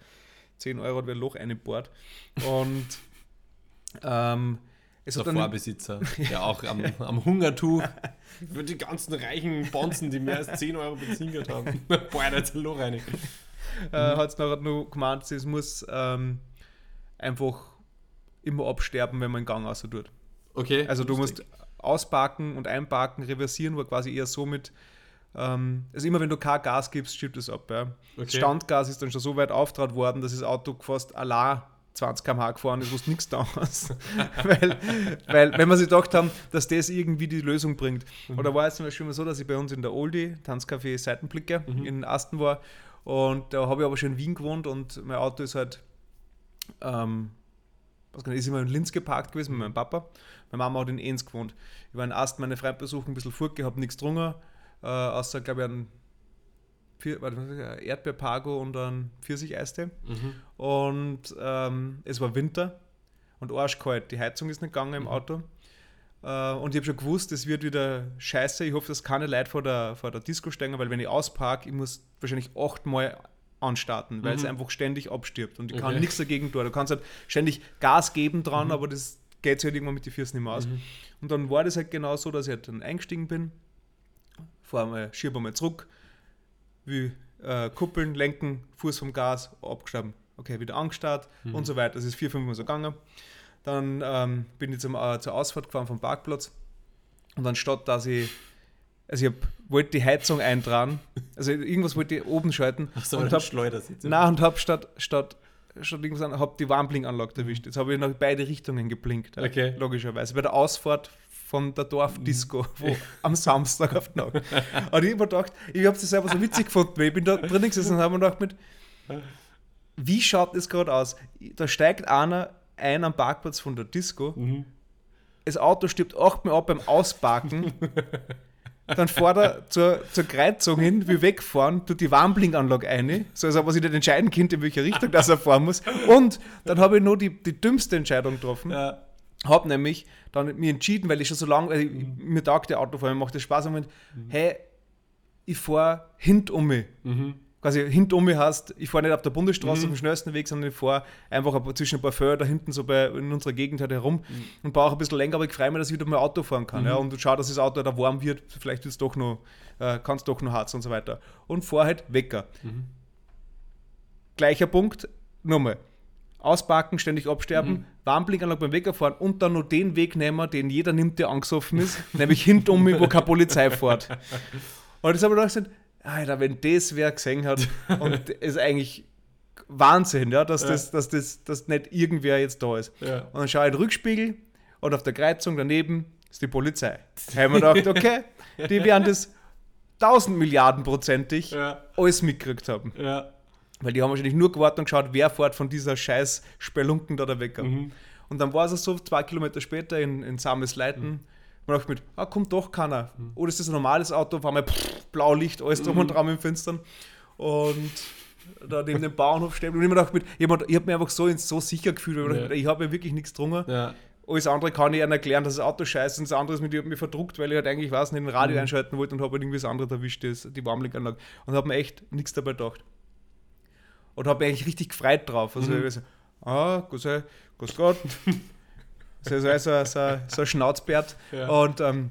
10 Euro hat ein Loch eingebohrt. Und [LAUGHS] ähm, es Der Vorbesitzer, [LAUGHS] der auch am, am Hungertuch für die ganzen reichen Bonzen, die mehr als 10 Euro Benzin gehabt haben. [LAUGHS] Boah, da ist ein Loch rein. äh, hat es nachher nur gemeint, es muss ähm, einfach immer absterben, wenn man den Gang außer tut. Okay. Also du lustig. musst ausparken und einparken, reversieren, war quasi eher so mit, ähm, also immer wenn du kein Gas gibst, stirbt es ab. Ja. Okay. Standgas ist dann schon so weit auftraut worden, dass das Auto fast allein 20 km/h gefahren wo es nichts da hast. [LAUGHS] weil, weil, wenn wir sich gedacht haben, dass das irgendwie die Lösung bringt. Mhm. Oder war es zum Beispiel immer so, dass ich bei uns in der Oldie, Tanzcafé Seitenblicke, Mhm. in Asten war und da habe ich aber schon in Wien gewohnt und mein Auto ist halt, ähm, was kann ich, ist immer in Linz geparkt gewesen mit meinem Papa. Meine Mama hat in Enns gewohnt. Ich war in Asten meine besuchen, ein bisschen Furke, habe nichts getrunken, äh, außer, glaube ich, ein Erdbeerpago und ein Pfirsicheistee. Mhm. Und ähm, es war Winter und arschkalt. Die Heizung ist nicht gegangen im Mhm. Auto. Äh, und ich habe schon gewusst, es wird wieder scheiße. Ich hoffe, dass keine Leute vor der, vor der Disco stehen, weil wenn ich ausparke, ich muss wahrscheinlich achtmal anstarten, weil es Mhm. einfach ständig abstirbt. Und ich kann Okay. nichts dagegen tun. Du kannst halt ständig Gas geben dran, Mhm. aber das geht halt irgendwann mit den Füßen nicht mehr aus. Mhm. Und dann war das halt genau so, dass ich halt dann eingestiegen bin, fahre mal, schiebe mal zurück, wie äh, kuppeln, lenken, Fuß vom Gas, abgestorben. Okay, wieder angestarrt Mhm. und so weiter. Das ist vier, fünf Mal so gegangen. Dann ähm, bin ich zum, äh, zur Ausfahrt gefahren vom Parkplatz und dann statt, dass ich, also ich hab, wollte die Heizung eintragen, also irgendwas wollte ich oben schalten Ach so, und hab, Schleudersitz. Nein, und habe statt, statt, statt irgendwas an, hab die Warnblinkanlage erwischt. Jetzt habe ich nach beide Richtungen geblinkt. Okay. Logischerweise. Bei der Ausfahrt von der Dorfdisco, wo am Samstag auf die Nacht. [LAUGHS] Und ich habe mir gedacht, ich habe es selber so witzig gefunden, weil ich bin da drin gesessen und habe mir gedacht, mit, wie schaut das gerade aus? Da steigt einer ein am Parkplatz von der Disco, Mhm. das Auto stirbt achtmal ab beim Ausparken. [LAUGHS] Dann fährt er zur, zur Kreuzung hin, will wegfahren, tut die Warnblinkanlage ein, so als ob er sich nicht entscheiden könnte, in welche Richtung das er fahren muss. Und dann habe ich nur die, die dümmste Entscheidung getroffen. Ja. Habe nämlich dann mir entschieden, weil ich schon so lange, also Mhm. mir taugt der Autofahren, mir macht das Spaß, und hey, ich fahre hint um mich. Mhm. Quasi hint um mich heißt, ich fahre nicht auf der Bundesstraße auf dem schnellsten Weg, sondern ich fahre einfach zwischen ein paar Felder hinten so bei, in unserer Gegend halt herum und brauche ein bisschen länger, aber ich freue mich, dass ich wieder mal Auto fahren kann. Ja, und schau, dass das Auto da warm wird, vielleicht wird's doch noch, äh, kann es doch noch hart und so weiter. Und fahr halt Wecker. Gleicher Punkt, nochmal. Ausparken, ständig absterben, Warnblinkanlage beim Wecker fahren und dann nur den Weg nehmen, den jeder nimmt, der angesoffen ist, [LAUGHS] nämlich hinten um mich, wo keine Polizei fährt. Und das habe ich gedacht, Alter, wenn das wer gesehen hat, [LAUGHS] und ist eigentlich Wahnsinn, ja, dass, Das, dass, das, dass nicht irgendwer jetzt da ist. Ja. Und dann schaue ich in den Rückspiegel und auf der Kreuzung daneben ist die Polizei. Da habe ich mir gedacht, [LAUGHS] okay, die werden das 1000 Milliarden prozentig Ja. alles mitgekriegt haben. Ja. Weil die haben wahrscheinlich nur gewartet und geschaut, wer fährt von dieser scheiß Spelunken da, da weg. Mhm. Und dann war es so, zwei Kilometer später in, in Samesleiten, Mhm. man dachte mit, ah, kommt doch keiner. Oder ist das ein normales Auto, auf einmal pff, Blaulicht, alles drum Mhm. und dran im Finstern. Und da neben dem Bauernhof stehen. Und ich mir gedacht, mit, ich habe hab mich einfach so, so sicher gefühlt, mir Ja. ich habe ja wirklich nichts getrunken. Ja. Alles andere kann ich ihnen erklären, dass das Auto scheiße ist. Und das andere ist mit, ich habe mich verdruckt, weil ich halt eigentlich, weiß nicht, ein Radio Mhm. einschalten wollte und habe halt irgendwie das andere erwischt, das, die Warmlinkanlage. Und habe mir echt nichts dabei gedacht. Und habe mich eigentlich richtig gefreut drauf. Also, Mhm. ich so, ah, grüß, grüß Gott. so, so, so, so, so ein Schnauzbärt. Ja. Und, ähm,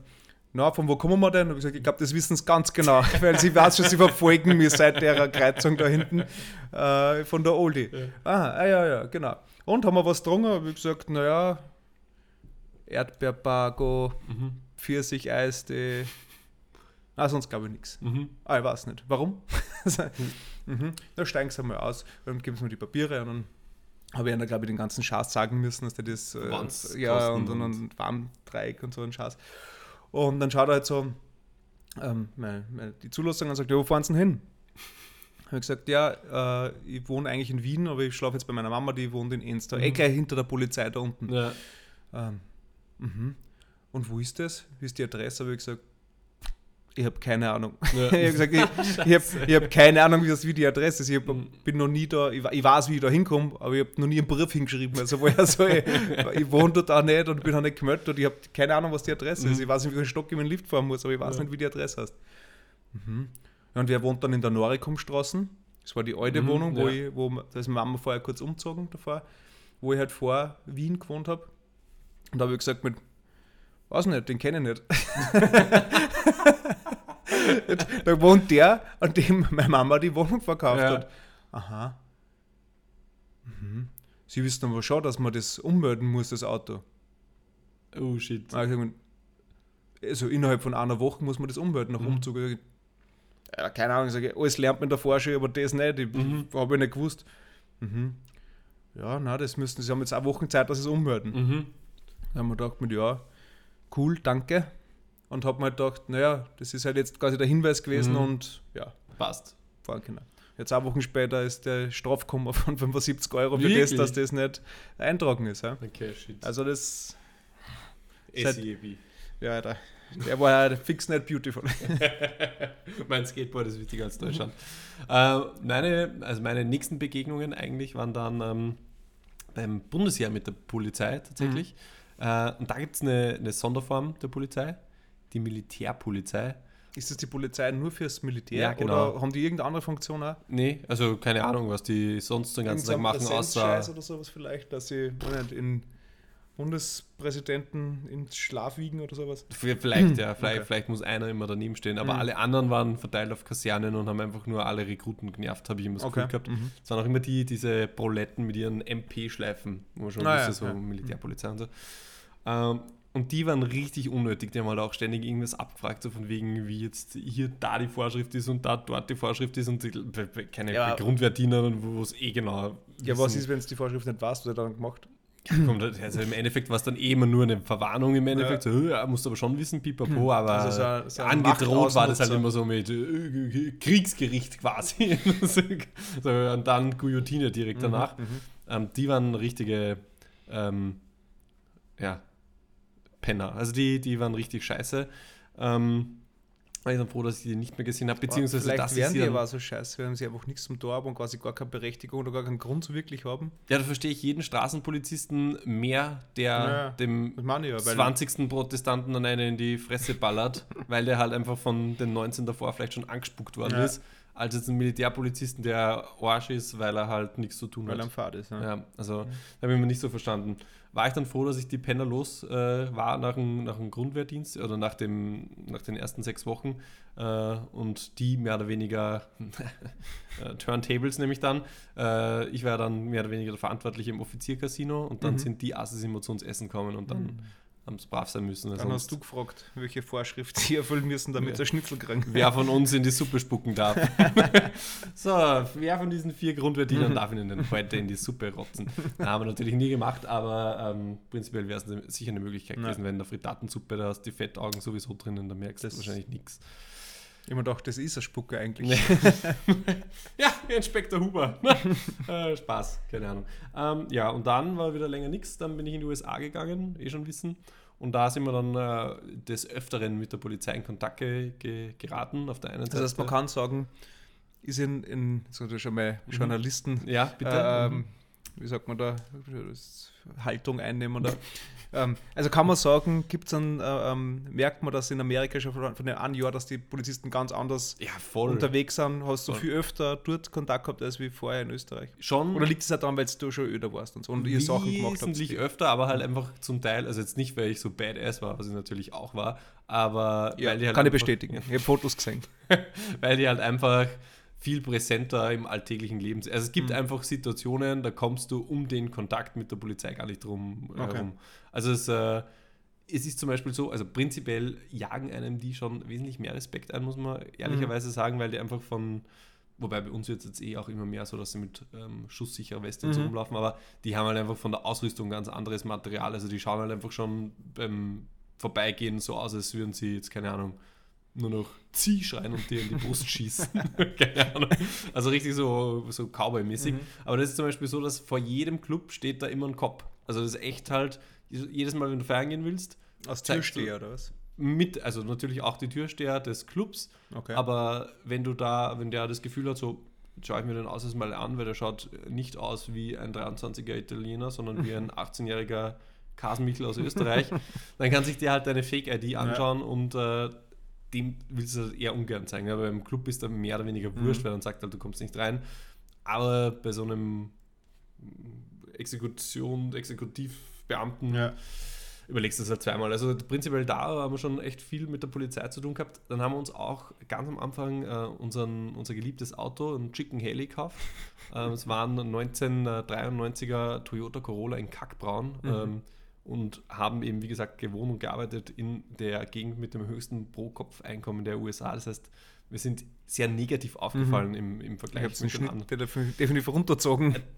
na, von wo kommen wir denn? Hab ich gesagt, ich glaube, das wissen sie ganz genau, [LAUGHS] weil sie weiß schon, sie verfolgen mich seit der Kreuzung da hinten äh, von der Oldie. Ah, ah, ja, ja, genau. Und haben wir was getrunken? Ich gesagt, naja, Erdbeerbago, Mhm. Pfirsich-Eistee. Ah, sonst glaube ich nichts. Mhm. Ah, ich weiß nicht. Warum? [LAUGHS] mhm. Dann steigen sie mal aus, dann geben sie mir die Papiere und dann habe ich ihnen, glaube ich, den ganzen Schatz sagen müssen, dass der das. Äh, ja, und, und, und Warmdreieck und so ein Schatz. Und dann schaut er halt so ähm, meine, meine, die Zulassung und sagt: Ja, wo fahren sie denn hin? Habe ich gesagt: Ja, äh, ich wohne eigentlich in Wien, aber ich schlafe jetzt bei meiner Mama, die wohnt in Enster, eh gleich hinter der Polizei da unten. Ja. Ähm, mhm. Und wo ist das? Wie ist die Adresse? Habe ich gesagt, ich habe keine Ahnung. Ja. [LAUGHS] ich habe gesagt, ich, ich habe hab keine Ahnung, wie, das, wie die Adresse ist. Ich hab, Mhm. bin noch nie da, ich, ich weiß, wie ich da hinkomme, aber ich habe noch nie einen Brief hingeschrieben. Also woher soll ich, [LAUGHS] ich wohne dort auch nicht und bin auch nicht gemeldet und ich habe keine Ahnung, was die Adresse ist. Mhm. Ich weiß nicht, wie ich einen Stock in meinen Lift fahren muss, aber ich weiß Ja. nicht, wie die Adresse heißt. Mhm. Und wer wohnt dann in der Norikumstraße? Das war die alte Mhm, Wohnung, wo ja. ich, wo, da ist meine Mama vorher kurz umgezogen davor, wo ich halt vor Wien gewohnt habe. Und da habe ich gesagt mit, weiß nicht, den kenne ich nicht. [LAUGHS] [LAUGHS] Da wohnt der, an dem meine Mama die Wohnung verkauft Ja. hat. Aha. Mhm. Sie wissen aber schon, dass man das ummelden muss, das Auto. Oh shit. Ich gesagt, Also innerhalb von einer Woche muss man das ummelden nach Mhm. Umzug. Ich Ja, keine Ahnung, ich sage, alles lernt man in der Vorschule, aber das nicht. Ich Mhm. habe ich nicht gewusst. Mhm. Ja, na, das müssten sie haben jetzt auch Wochen Zeit, dass sie es ummelden. Mhm. Da haben wir gedacht, mit, ja, cool, danke. Und habe mir halt gedacht, naja, das ist halt jetzt quasi der Hinweis gewesen Mhm. und ja, Passt. fahren können. Jetzt zwei Wochen später ist der Strafkomma von 75 Euro für das, dass das nicht eintragen ist. Ja? Okay, shit. Also das, SEB. ja, der, der war ja fix nicht beautiful. [LAUGHS] mein Skateboard ist wichtiger als Deutschland. äh, meine, also meine nächsten Begegnungen eigentlich waren dann ähm, beim Bundesheer mit der Polizei tatsächlich. Äh, und da gibt es eine, eine Sonderform der Polizei, die Militärpolizei. Ist das die Polizei nur fürs Militär Ja, genau. oder haben die irgendeine andere Funktion auch? Nee, also keine Ahnung, was die sonst den ganzen Tag machen, außer. oder sowas vielleicht, dass sie nicht, in Bundespräsidenten ins Schlaf wiegen oder sowas. Vielleicht, ja, [CLEARS THROAT] vielleicht, Okay. vielleicht muss einer immer daneben stehen, aber Mhm. alle anderen waren verteilt auf Kasernen und haben einfach nur alle Rekruten genervt, habe ich immer so Okay. cool gehabt. Mhm. Es waren auch immer die, diese Proletten mit ihren MP-Schleifen, wo man schon Ah, wusste, so ja. Militärpolizei und so. Ähm, und die waren richtig unnötig. Die haben halt auch ständig irgendwas abgefragt, so von wegen, wie jetzt hier da die Vorschrift ist und da dort die Vorschrift ist und die, keine Ja. Grundwertdienern, wo es eh genau. Ja, was wissen. ist, wenn es die Vorschrift nicht weiß, was er dann gemacht? Kommt halt- Also im Endeffekt war es dann eh immer nur eine Verwarnung im Endeffekt. So, ja, musst aber schon wissen, pipapo, aber Also so ein- so ein angedroht war das halt immer so mit äh, Kriegsgericht quasi. [LAUGHS] so, und dann Guillotine direkt danach. Mhm. Ähm, die waren richtige ähm, ja, Penner. Also die, die waren richtig scheiße. Ähm, ich dann froh, dass ich die nicht mehr gesehen habe, beziehungsweise Vielleicht dass wären sie die aber so scheiße, wenn sie einfach nichts zum Tor haben und quasi gar keine Berechtigung oder gar keinen Grund so wirklich haben. Ja, da verstehe ich jeden Straßenpolizisten mehr, der Ja, dem ja, weil 20. Protestanten dann eine in die Fresse ballert, [LAUGHS] weil der halt einfach von den 19 davor vielleicht schon angespuckt worden Ja. ist, als jetzt ein Militärpolizisten, der Arsch ist, weil er halt nichts zu tun weil er am hat. Fahrt ist. Ja. Ja, also da habe ich mir nicht so verstanden. War ich dann froh, dass ich die Penner los äh, war nach dem, nach dem Grundwehrdienst oder nach, dem, nach den ersten sechs Wochen äh, und die mehr oder weniger [LAUGHS] äh, Turntables nämlich dann. Äh, ich war dann mehr oder weniger der Verantwortliche im Offiziercasino und dann Mhm. sind die Assis immer zu uns essen kommen und dann haben sie brav sein müssen. Dann hast du gefragt, welche Vorschrift sie erfüllen müssen, damit Ja. ein Schnitzel kriegen. wer von uns in die Suppe spucken darf. [LAUGHS] so, wer von diesen vier Grundverdienern darf ihnen denn heute in die Suppe rotzen? Na, haben wir natürlich nie gemacht, aber ähm, prinzipiell wäre es sicher eine Möglichkeit gewesen, wenn in der Frittatensuppe da hast die Fettaugen sowieso drinnen, da merkst du Das- wahrscheinlich nichts. Ich mir gedacht, das ist ein Spucker eigentlich. [LAUGHS] ja, Inspektor Huber. [LAUGHS] äh, Spaß, keine Ahnung. Ähm, ja, und dann war wieder länger nichts. Dann bin ich in die USA gegangen, eh schon wissen. Und da sind wir dann äh, des Öfteren mit der Polizei in Kontakt ge ge geraten. Auf der einen Das heißt, man kann sagen, ist in, in so schon mal Journalisten, Ja, bitte. ähm, wie sagt man da, Haltung einnehmen oder. ähm, also kann man sagen, gibt's dann, äh, ähm, merkt man das in Amerika schon von, von dem einen Jahr, dass die Polizisten ganz anders ja, unterwegs sind? Hast du Voll. viel öfter dort Kontakt gehabt als wie vorher in Österreich? schon Oder liegt es auch daran, weil du schon öder warst und so und ihr Sachen gemacht habt? wesentlich öfter, aber halt einfach zum Teil, also jetzt nicht, weil ich so badass war, was ich natürlich auch war, aber Ja, weil die halt kann ich einfach- bestätigen. Ich habe Fotos gesehen. [LAUGHS] weil die halt einfach viel präsenter im alltäglichen Leben. Also es Mhm. gibt einfach Situationen, da kommst du um den Kontakt mit der Polizei gar nicht drum Okay. herum. Also es, äh, es ist zum Beispiel so, also prinzipiell jagen einem die schon wesentlich mehr Respekt ein, muss man ehrlicherweise sagen, weil die einfach von, wobei bei uns wird es jetzt eh auch immer mehr so, dass sie mit ähm, schusssicherer Weste und so Mhm. rumlaufen, aber die haben halt einfach von der Ausrüstung ganz anderes Material. Also die schauen halt einfach schon beim Vorbeigehen so aus, als würden sie jetzt, keine Ahnung, nur noch Zieh schreien und dir in die Brust [LAUGHS] schießen. [LAUGHS] Keine Ahnung. Also richtig so, so Cowboy-mäßig. Mhm. Aber das ist zum Beispiel so, dass vor jedem Club steht da immer ein Cop. Also das ist echt halt, jedes Mal, wenn du feiern gehen willst, Als Türsteher oder was? mit, also natürlich auch die Türsteher des Clubs, Okay. aber wenn du da, wenn der das Gefühl hat, so, schaue ich mir den Ausweis mal an, weil der schaut nicht aus wie ein 23er Italiener, sondern wie ein 18-jähriger Kasenmichel aus Österreich, [LAUGHS] dann kann sich der halt deine Fake-ID anschauen und äh, dem willst du eher ungern zeigen. Aber im Club ist er mehr oder weniger wurscht, Mhm. weil dann sagt halt, du kommst nicht rein. Aber bei so einem Exekution, Exekutivbeamten ja. überlegst du es halt zweimal. Also prinzipiell da haben wir schon echt viel mit der Polizei zu tun gehabt. Dann haben wir uns auch ganz am Anfang äh, unseren, unser geliebtes Auto, ein Chicken Haley gekauft. [LAUGHS] ähm, es war ein 1993er Toyota Corolla in Kackbraun. Mhm. Ähm, und haben eben, wie gesagt, gewohnt und gearbeitet in der Gegend mit dem höchsten Pro-Kopf-Einkommen der USA. Das heißt, wir sind sehr negativ aufgefallen im, im Ich Vergleich den mit den anderen. Schnitt der def- definitiv.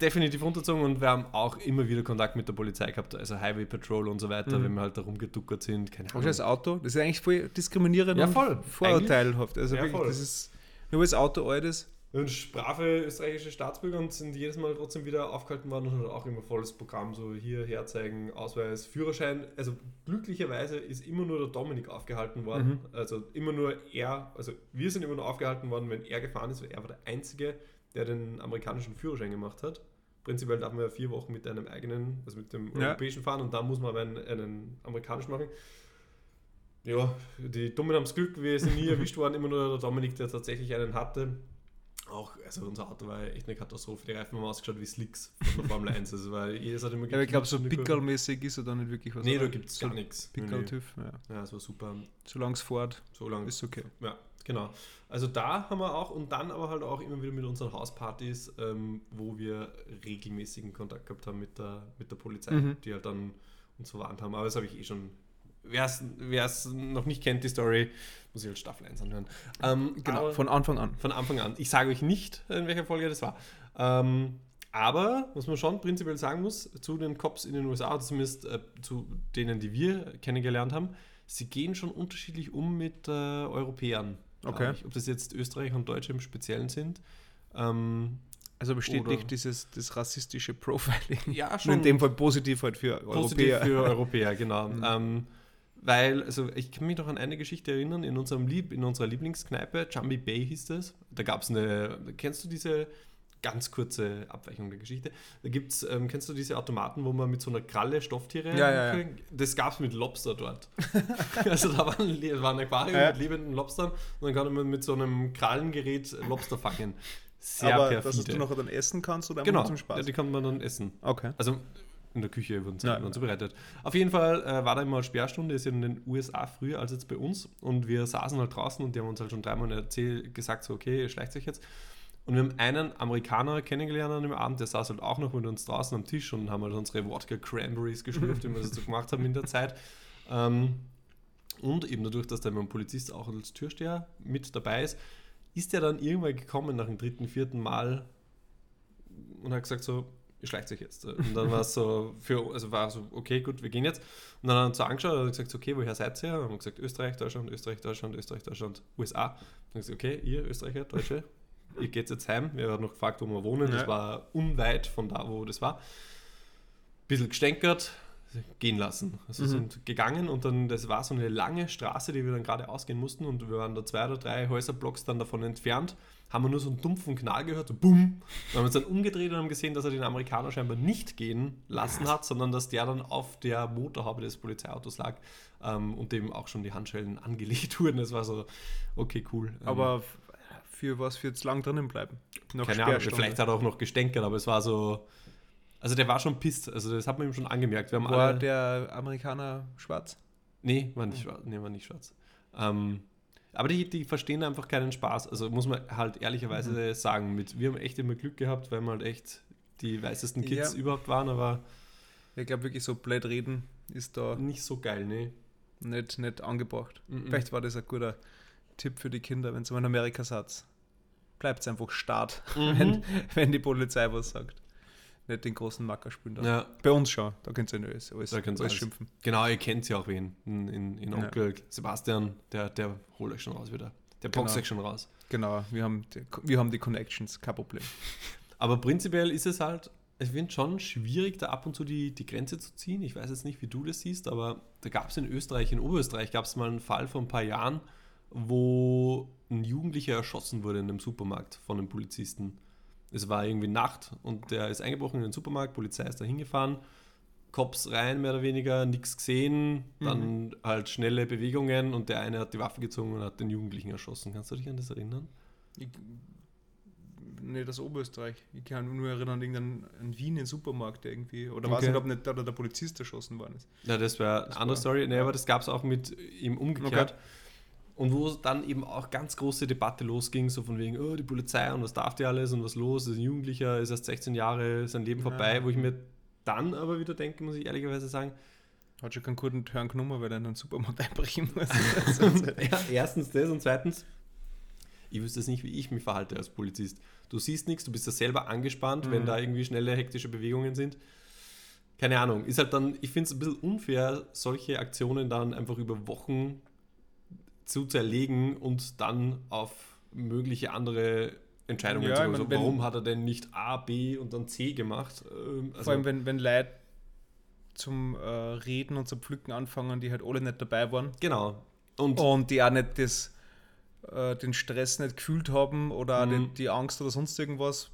Definitiv runtergezogen und wir haben auch immer wieder Kontakt mit der Polizei gehabt, also Highway Patrol und so weiter, Mhm. wenn wir halt da rumgeduckert sind. Keine Ahnung. das Auto, das ist eigentlich voll diskriminierend Ja, und voll. vorurteilhaft. Also Ja, wirklich, voll. das ist nur weil das Auto alt ist. Und brave österreichische Staatsbürger und sind jedes Mal trotzdem wieder aufgehalten worden und hat auch immer volles Programm, so hier herzeigen, Ausweis, Führerschein. Also glücklicherweise ist immer nur der Dominik aufgehalten worden. Also immer nur er, also wir sind immer nur aufgehalten worden, wenn er gefahren ist, weil er war der Einzige, der den amerikanischen Führerschein gemacht hat. Prinzipiell darf man ja vier Wochen mit einem eigenen, also mit dem Ja. europäischen fahren und da muss man aber einen, einen amerikanischen machen. Ja, die Dummen haben das Glück, wir sind nie [LAUGHS] erwischt worden, immer nur der Dominik, der tatsächlich einen hatte. Auch, also unser Auto war echt eine Katastrophe. Die Reifen haben ausgeschaut wie Slicks von der Formel 1. Also weil jedes hat immer Ja, aber ich glaube, so Pickel-mäßig ist er dann nicht wirklich was. Nee, da gibt es so gar nichts. Pickel-TÜV, ja. Ja, es war super. Solange es fährt, So lange. ist okay. Ja, genau. Also da haben wir auch und dann aber halt auch immer wieder mit unseren Hauspartys, ähm, wo wir regelmäßigen Kontakt gehabt haben mit der, mit der Polizei, Mhm. die halt dann uns verwarnt haben. Aber das habe ich eh schon. Wer es noch nicht kennt, die Story, muss ich halt Staffel 1 anhören. Ähm, Genau, von Anfang an. von Anfang an. Ich sage euch nicht, in welcher Folge das war. Ähm, aber, was man schon prinzipiell sagen muss, zu den Cops in den USA, zumindest äh, zu denen, die wir kennengelernt haben, sie gehen schon unterschiedlich um mit äh, Europäern. Okay. Ich. Ob das jetzt Österreicher und Deutsche im Speziellen sind. Ähm, Also bestätigt Oder- dieses das rassistische Profiling. ja, [LAUGHS] Nur in dem Fall positiv halt für Positiv Europäer. für [LAUGHS] Europäer, genau. Mhm. Ähm, Weil, also ich kann mich noch an eine Geschichte erinnern, in, unserem Lieb, in unserer Lieblingskneipe, Jambi Bay hieß das, da gab es eine, kennst du diese ganz kurze Abweichung der Geschichte. Da gibt's, ähm, kennst du diese Automaten, wo man mit so einer Kralle Stofftiere. Ja, ja, ja. Das gab es mit Lobster dort. [LAUGHS] also da war ein, war ein Aquarium mit lebenden Lobstern und dann kann man mit so einem Krallengerät Lobster fangen. Sehr Aber perfide. dass du noch dann essen kannst oder genau, zum Spaß? ja, die kann man dann essen. okay. Also in der Küche wurden Ja. dann zubereitet. Auf jeden Fall äh, war da immer Sperrstunde, ist ja in den USA früher als jetzt bei uns. Und wir saßen halt draußen und die haben uns halt schon dreimal erzählt, gesagt, so, okay, ihr schleicht euch jetzt. Und wir haben einen Amerikaner kennengelernt an dem Abend, der saß halt auch noch mit uns draußen am Tisch und haben halt unsere Wodka Cranberries geschlürft, wie wir das so gemacht haben in der Zeit. Ähm, und eben dadurch, dass da immer ein Polizist auch als Türsteher mit dabei ist, ist er dann irgendwann gekommen nach dem dritten, vierten Mal und hat gesagt so, ihr schleicht euch jetzt. Und dann war es so, für, also war so, okay, gut, wir gehen jetzt. Und dann hat er uns so angeschaut und gesagt, okay, woher seid ihr? Und haben wir gesagt, Österreich, Deutschland, Österreich, Deutschland, Österreich, Deutschland, USA. Und gesagt, okay, ihr Österreicher, Deutsche, [LAUGHS] ihr geht jetzt heim. Wir haben noch gefragt, wo wir wohnen. Das Ja. war unweit von da, wo das war. Bisschen gestänkert, gehen lassen. Also Mhm. sind gegangen und dann, das war so eine lange Straße, die wir dann gerade ausgehen mussten und wir waren da zwei oder drei Häuserblocks dann davon entfernt, haben wir nur so einen dumpfen Knall gehört, so bumm. Wir haben uns dann umgedreht und haben gesehen, dass er den Amerikaner scheinbar nicht gehen lassen hat, sondern dass der dann auf der Motorhaube des Polizeiautos lag ähm, und dem auch schon die Handschellen angelegt [LAUGHS] wurden. Das war so, okay, cool. Ähm, Aber für was wird es lang drinnen bleiben? Noch keine Ahnung, vielleicht hat er auch noch gestänkert, aber es war so, also der war schon pisst, also das hat man ihm schon angemerkt. War der Amerikaner schwarz? Nee, war nicht schwarz. Nee, war nicht schwarz. Ähm, aber die, die verstehen einfach keinen Spaß. Also muss man halt ehrlicherweise Mhm. sagen, mit, wir haben echt immer Glück gehabt, weil wir halt echt die weißesten Kids Ja. überhaupt waren, aber Ich glaube wirklich so blöd reden ist da nicht so geil, nee. nicht, nicht angebracht. Mhm. Vielleicht war das ein guter Tipp für die Kinder, wenn sie mal in Amerika seid. Bleibt einfach start, Mhm. [LAUGHS] wenn, wenn die Polizei was sagt. Nicht den großen Macker spielen da. Ja, Bei uns schon, da könnt ihr ja alles, alles, Da alles alles. schimpfen. genau, ihr kennt ja auch wen. In, in, in Ja. Onkel Sebastian, der, der holt euch schon raus wieder. Der boxt Genau. euch schon raus. Genau, wir haben, die, wir haben die Connections, kein Problem. [LAUGHS] Aber prinzipiell ist es halt, es wird schon schwierig, da ab und zu die, die Grenze zu ziehen. Ich weiß jetzt nicht, wie du das siehst, aber da gab es in Österreich, in Oberösterreich, gab es mal einen Fall vor ein paar Jahren, wo ein Jugendlicher erschossen wurde in einem Supermarkt von einem Polizisten. Es war irgendwie Nacht und der ist eingebrochen in den Supermarkt, Polizei ist da hingefahren, Cops rein, mehr oder weniger, nichts gesehen, dann halt schnelle Bewegungen und der eine hat die Waffe gezogen und hat den Jugendlichen erschossen. Kannst du dich an das erinnern? Ich, nee, das Oberösterreich. Ich kann nur erinnern an irgendeinen in Wien in Supermarkt irgendwie. Oder weiß Okay. nicht, ob nicht da der Polizist erschossen worden ist. Ja, das wäre eine andere war- Story. Nee, aber das gab es auch mit ihm umgekehrt. Okay. Und wo dann eben auch ganz große Debatte losging, so von wegen, oh, die Polizei und was darf die alles und was los, ist ein Jugendlicher, ist erst 16 Jahre, sein Leben vorbei, Ja. wo ich mir dann aber wieder denke, muss ich ehrlicherweise sagen, Hat schon keinen guten Herrn genommen, weil er in einen Supermarkt einbrechen muss. [LAUGHS] [LAUGHS] ja, erstens das und zweitens, ich wüsste jetzt nicht, wie ich mich verhalte als Polizist. Du siehst nichts, du bist ja selber angespannt, wenn Mhm. da irgendwie schnelle, hektische Bewegungen sind. Keine Ahnung, ist halt dann, ich finde es ein bisschen unfair, solche Aktionen dann einfach über Wochen zu zerlegen und dann auf mögliche andere Entscheidungen Ja, zu Also, wenn- warum hat er denn nicht A, B und dann C gemacht? Ähm, Also, Vor allem, wenn, wenn Leute zum äh, Reden und zum Pflücken anfangen, die halt alle nicht dabei waren genau. Und und die auch nicht das, äh, den Stress nicht gefühlt haben oder Mhm. die, die Angst oder sonst irgendwas,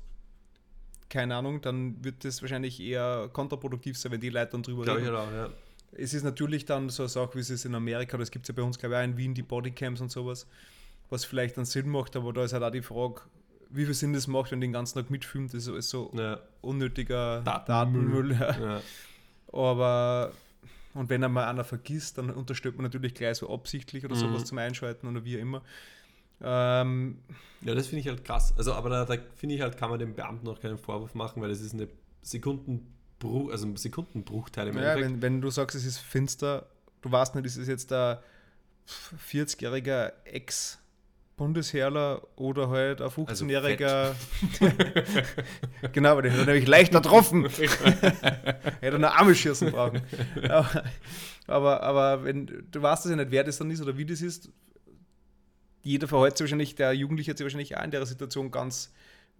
keine Ahnung, dann wird das wahrscheinlich eher kontraproduktiv sein, wenn die Leute dann drüber glaube ich reden. halt auch, ja. Es ist natürlich dann so eine Sache, wie es ist in Amerika, das gibt es ja bei uns, glaube ich, auch in Wien, die Bodycams und sowas, was vielleicht dann Sinn macht, aber da ist halt auch die Frage, wie viel Sinn das macht, wenn den ganzen Tag mitfilmt, das ist alles so ja. unnötiger Datenmüll. Ja. Aber und wenn einmal einer vergisst, dann unterstellt man natürlich gleich so absichtlich oder Mhm. sowas zum Einschalten oder wie immer. Ähm, Ja, das finde ich halt krass. Also, aber da, da finde ich halt, kann man dem Beamten auch keinen Vorwurf machen, weil das ist eine Sekundenbruch, also Sekundenbruchteil im ja, Endeffekt. wenn, wenn du sagst, es ist finster, du weißt nicht, ist es jetzt der 40-jähriger Ex-Bundesheerler oder halt ein 15-jähriger. [LAUGHS] genau, aber den hat er nämlich leichter getroffen. [LAUGHS] [LAUGHS] Hätte eine Arme schießen brauchen. aber, aber, aber wenn du weißt es ja nicht, wer das dann ist oder wie das ist, jeder verhält sich wahrscheinlich, der Jugendliche hat sich wahrscheinlich auch in der Situation ganz,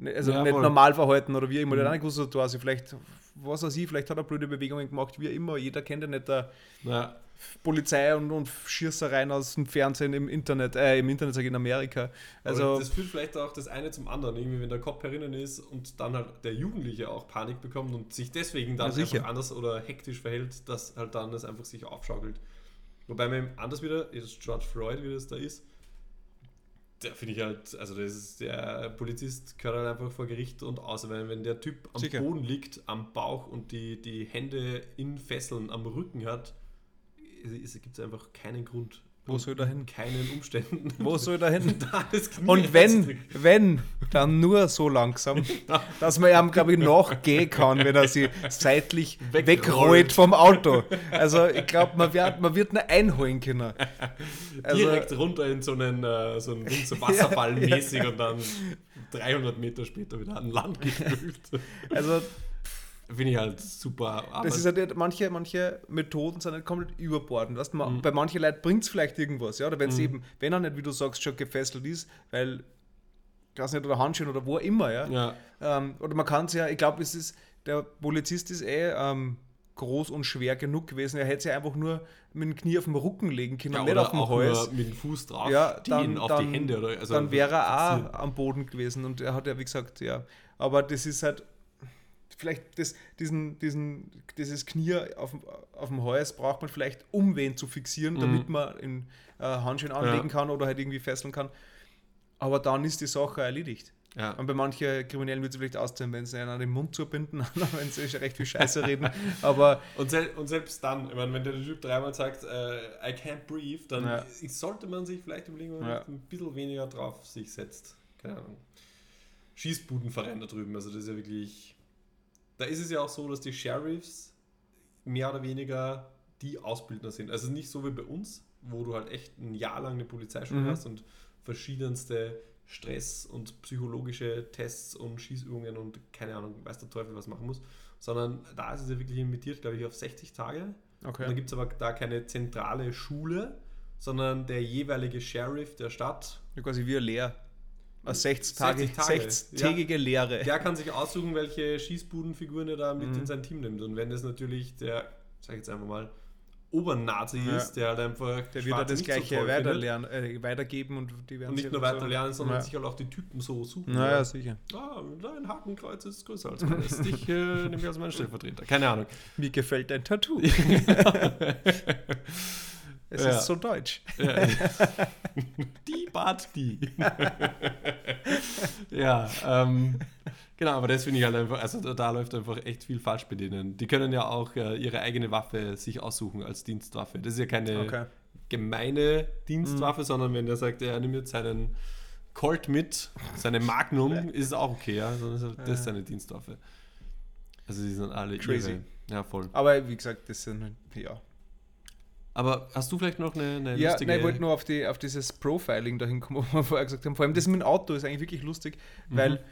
also Ja, nicht voll. normal verhalten oder wie immer. Der Mhm. hat auch nicht gewusst, was du hast. Vielleicht, was weiß ich, vielleicht hat er blöde Bewegungen gemacht, wie immer. Jeder kennt ja nicht der, Ja, Polizei und, und Schießereien aus dem Fernsehen im Internet, äh, im Internet sag ich in Amerika. Also das führt vielleicht auch das eine zum anderen. Irgendwie, wenn der Kopf herinnen ist und dann halt der Jugendliche auch Panik bekommt und sich deswegen dann Ja, einfach anders oder hektisch verhält, dass halt dann das einfach sich aufschaukelt. Wobei man anders wieder, ist George Floyd, wie das da ist, der finde ich halt, also das ist der Polizist gehört halt einfach vor Gericht und außer wenn, wenn der Typ am Sicher. Boden liegt, am Bauch und die, die Hände in Fesseln am Rücken hat, gibt es einfach keinen Grund. Wo soll er hin? In keinen Umständen. wo soll er hin? [LAUGHS] da Knie Und wenn, wenn, dann nur so langsam, [LAUGHS] dass man ihm, glaube ich, nachgehen kann, wenn er sie seitlich Wegrollt. wegrollt vom Auto. Also ich glaube, man wird, man wird ihn einholen können. Also, direkt runter in so einen, äh, so einen so [LAUGHS] Wasserfallmäßig und dann 300 Meter später wieder an Land gespült. also Finde ich halt super. Das ist halt, manche, manche Methoden sind halt komplett überbordend. Weißt, du, Mhm. Bei manchen Leuten bringt es vielleicht irgendwas, ja, oder wenn es eben, wenn er nicht, wie du sagst, schon gefesselt ist, weil, ich weiß nicht, oder Handschuhe oder wo immer, ja. ja, Ähm, oder man kann es ja, ich glaube, es ist, der Polizist ist eh ähm, groß und schwer genug gewesen. Er hätte sich einfach nur mit dem Knie auf dem Rücken legen können, ja nicht oder auf dem Hals. mit dem Fuß drauf Ja, dann, auf dann, die Hände. Oder, also dann wäre er auch am Boden gewesen und er hat ja, wie gesagt, ja. Aber das ist halt, vielleicht das, diesen, diesen, dieses Knie auf, dem- auf dem Hals braucht man vielleicht, um wen zu fixieren, damit man in äh, Handschuhen anlegen kann oder halt irgendwie fesseln kann. Aber dann ist die Sache erledigt. Ja. Und bei manchen Kriminellen wird es vielleicht auszahlen, wenn sie einen den Mund zubinden, [LAUGHS] wenn sie recht viel Scheiße reden. [LAUGHS] Aber Und, sel und selbst dann, ich meine, wenn der Typ dreimal sagt, äh, I can't breathe, dann Ja. sollte man sich vielleicht überlegen, man Ja. ein bisschen weniger drauf sich setzt. Keine Ahnung. Schießbudenverein da drüben, also das ist ja wirklich. Da ist es ja auch so, dass die Sheriffs mehr oder weniger die Ausbildner sind. Also nicht so wie bei uns, wo du halt echt ein Jahr lang eine Polizeischule Mhm. hast und verschiedenste Stress und psychologische Tests und Schießübungen und keine Ahnung, weiß der Teufel was machen muss, sondern da ist es ja wirklich limitiert, glaube ich, auf 60 Tage. Und dann okay. gibt es aber da keine zentrale Schule, sondern der jeweilige Sheriff der Stadt, Ja, quasi wie ein Lehr. Eine 60 Tage, 60 Tage, 60-tägige Lehre. der kann sich aussuchen, welche Schießbudenfiguren er da mit Mhm. in sein Team nimmt. Und wenn das natürlich der, sag ich jetzt einfach mal, Obernazi Ja. ist, der halt einfach Der wird ja das so gleiche weiterlernen, äh, weitergeben und die werden und nicht nur dann weiter lernen, sondern Ja. sich halt auch die Typen so suchen. Naja, sicher. Ah, dein Hakenkreuz ist größer als meines. [LAUGHS] Dich äh, nehme ich als meinen Stellvertreter. Keine Ahnung. Mir gefällt dein Tattoo. [LAUGHS] [LAUGHS] es Ja. ist so deutsch. Ja. [LAUGHS] die bat die. [LAUGHS] ja, ähm, genau, aber das finde ich halt einfach, also da, läuft einfach echt viel falsch bei denen. Die können ja auch äh, ihre eigene Waffe sich aussuchen als Dienstwaffe. Das ist ja keine Okay. gemeine Dienstwaffe, sondern wenn der sagt, er nimmt jetzt seinen Colt mit, seine Magnum, [LAUGHS] ist es auch okay, ja, das ist seine Dienstwaffe. Also die sind alle Crazy. irre. Ja, voll. Aber wie gesagt, das sind, halt- ja. Aber hast du vielleicht noch eine, eine Ja, lustige... nein, ich wollte nur auf, die, auf dieses Profiling dahin kommen, [LAUGHS] wo wir vorher gesagt haben. Vor allem das mit dem Auto ist eigentlich wirklich lustig, Mhm. weil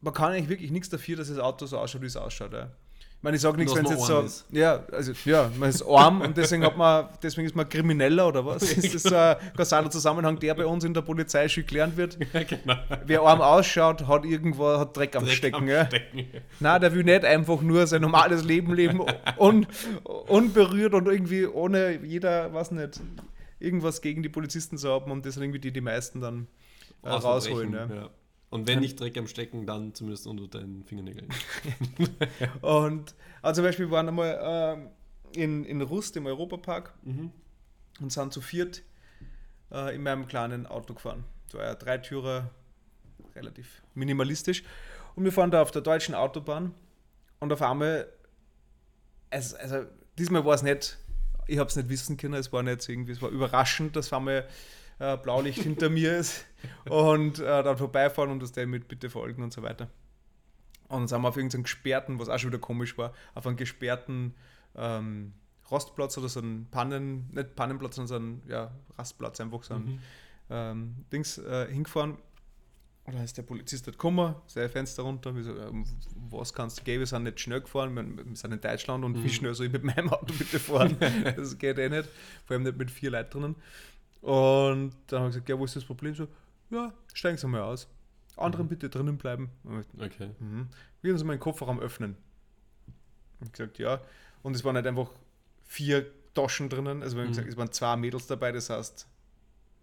man kann eigentlich wirklich nichts dafür, dass das Auto so ausschaut, wie es ausschaut. Ja. Ich meine, ich sage nichts, wenn es jetzt so. ist. Ja, also ja, man ist arm und deswegen hat man, deswegen ist man Krimineller oder was? [LAUGHS] Ist das so ein kausaler Zusammenhang, der bei uns in der Polizei schon gelernt wird? [LAUGHS] ja, genau. Wer arm ausschaut, hat irgendwo hat Dreck am Dreck Stecken. am ja. Stecken. Nein, der will nicht einfach nur sein normales Leben leben, un, unberührt und irgendwie ohne jeder, was nicht, irgendwas gegen die Polizisten zu haben und das sind irgendwie die, die meisten dann äh, rausholen. Ja. Ja. Und wenn nicht Dreck am Stecken, dann zumindest unter deinen Fingernägeln. [LAUGHS] Und also zum Beispiel wir waren einmal ähm, in, in Rust im Europapark Mhm. und sind zu viert äh, in meinem kleinen Auto gefahren. So ein Dreitürer, relativ minimalistisch. Und wir fahren da auf der deutschen Autobahn und auf einmal, also, also diesmal war es nicht, ich habe es nicht wissen können, es war nicht irgendwie, es war überraschend, dass auf einmal äh, Blaulicht hinter mir ist und äh, dann vorbeifahren und das der mit bitte folgen und so weiter. Und dann sind wir auf irgendeinen gesperrten, was auch schon wieder komisch war, auf einen gesperrten ähm, Rostplatz oder so einen Pannen, nicht Pannenplatz, sondern so einen ja, Rastplatz, einfach so ein Mhm. ähm, Dings äh, hingefahren. Und da ist der Polizist dort gekommen, sein Fenster runter. Wir so, ähm, was kannst du gehen? Wir sind nicht schnell gefahren, wir, wir sind in Deutschland und wie Mhm. schnell soll ich mit meinem Auto bitte fahren? [LAUGHS] das geht eh nicht, vor allem nicht mit vier Leuten drinnen. Und dann habe ich gesagt, ja, wo ist das Problem? So, ja, steigen Sie mal aus. Anderen Mhm. bitte drinnen bleiben. Okay. Mhm. Würden Sie meinen Kofferraum öffnen? Ich gesagt, ja. Und es waren halt einfach vier Taschen drinnen. Also, wir haben gesagt, es waren zwei Mädels dabei, das heißt,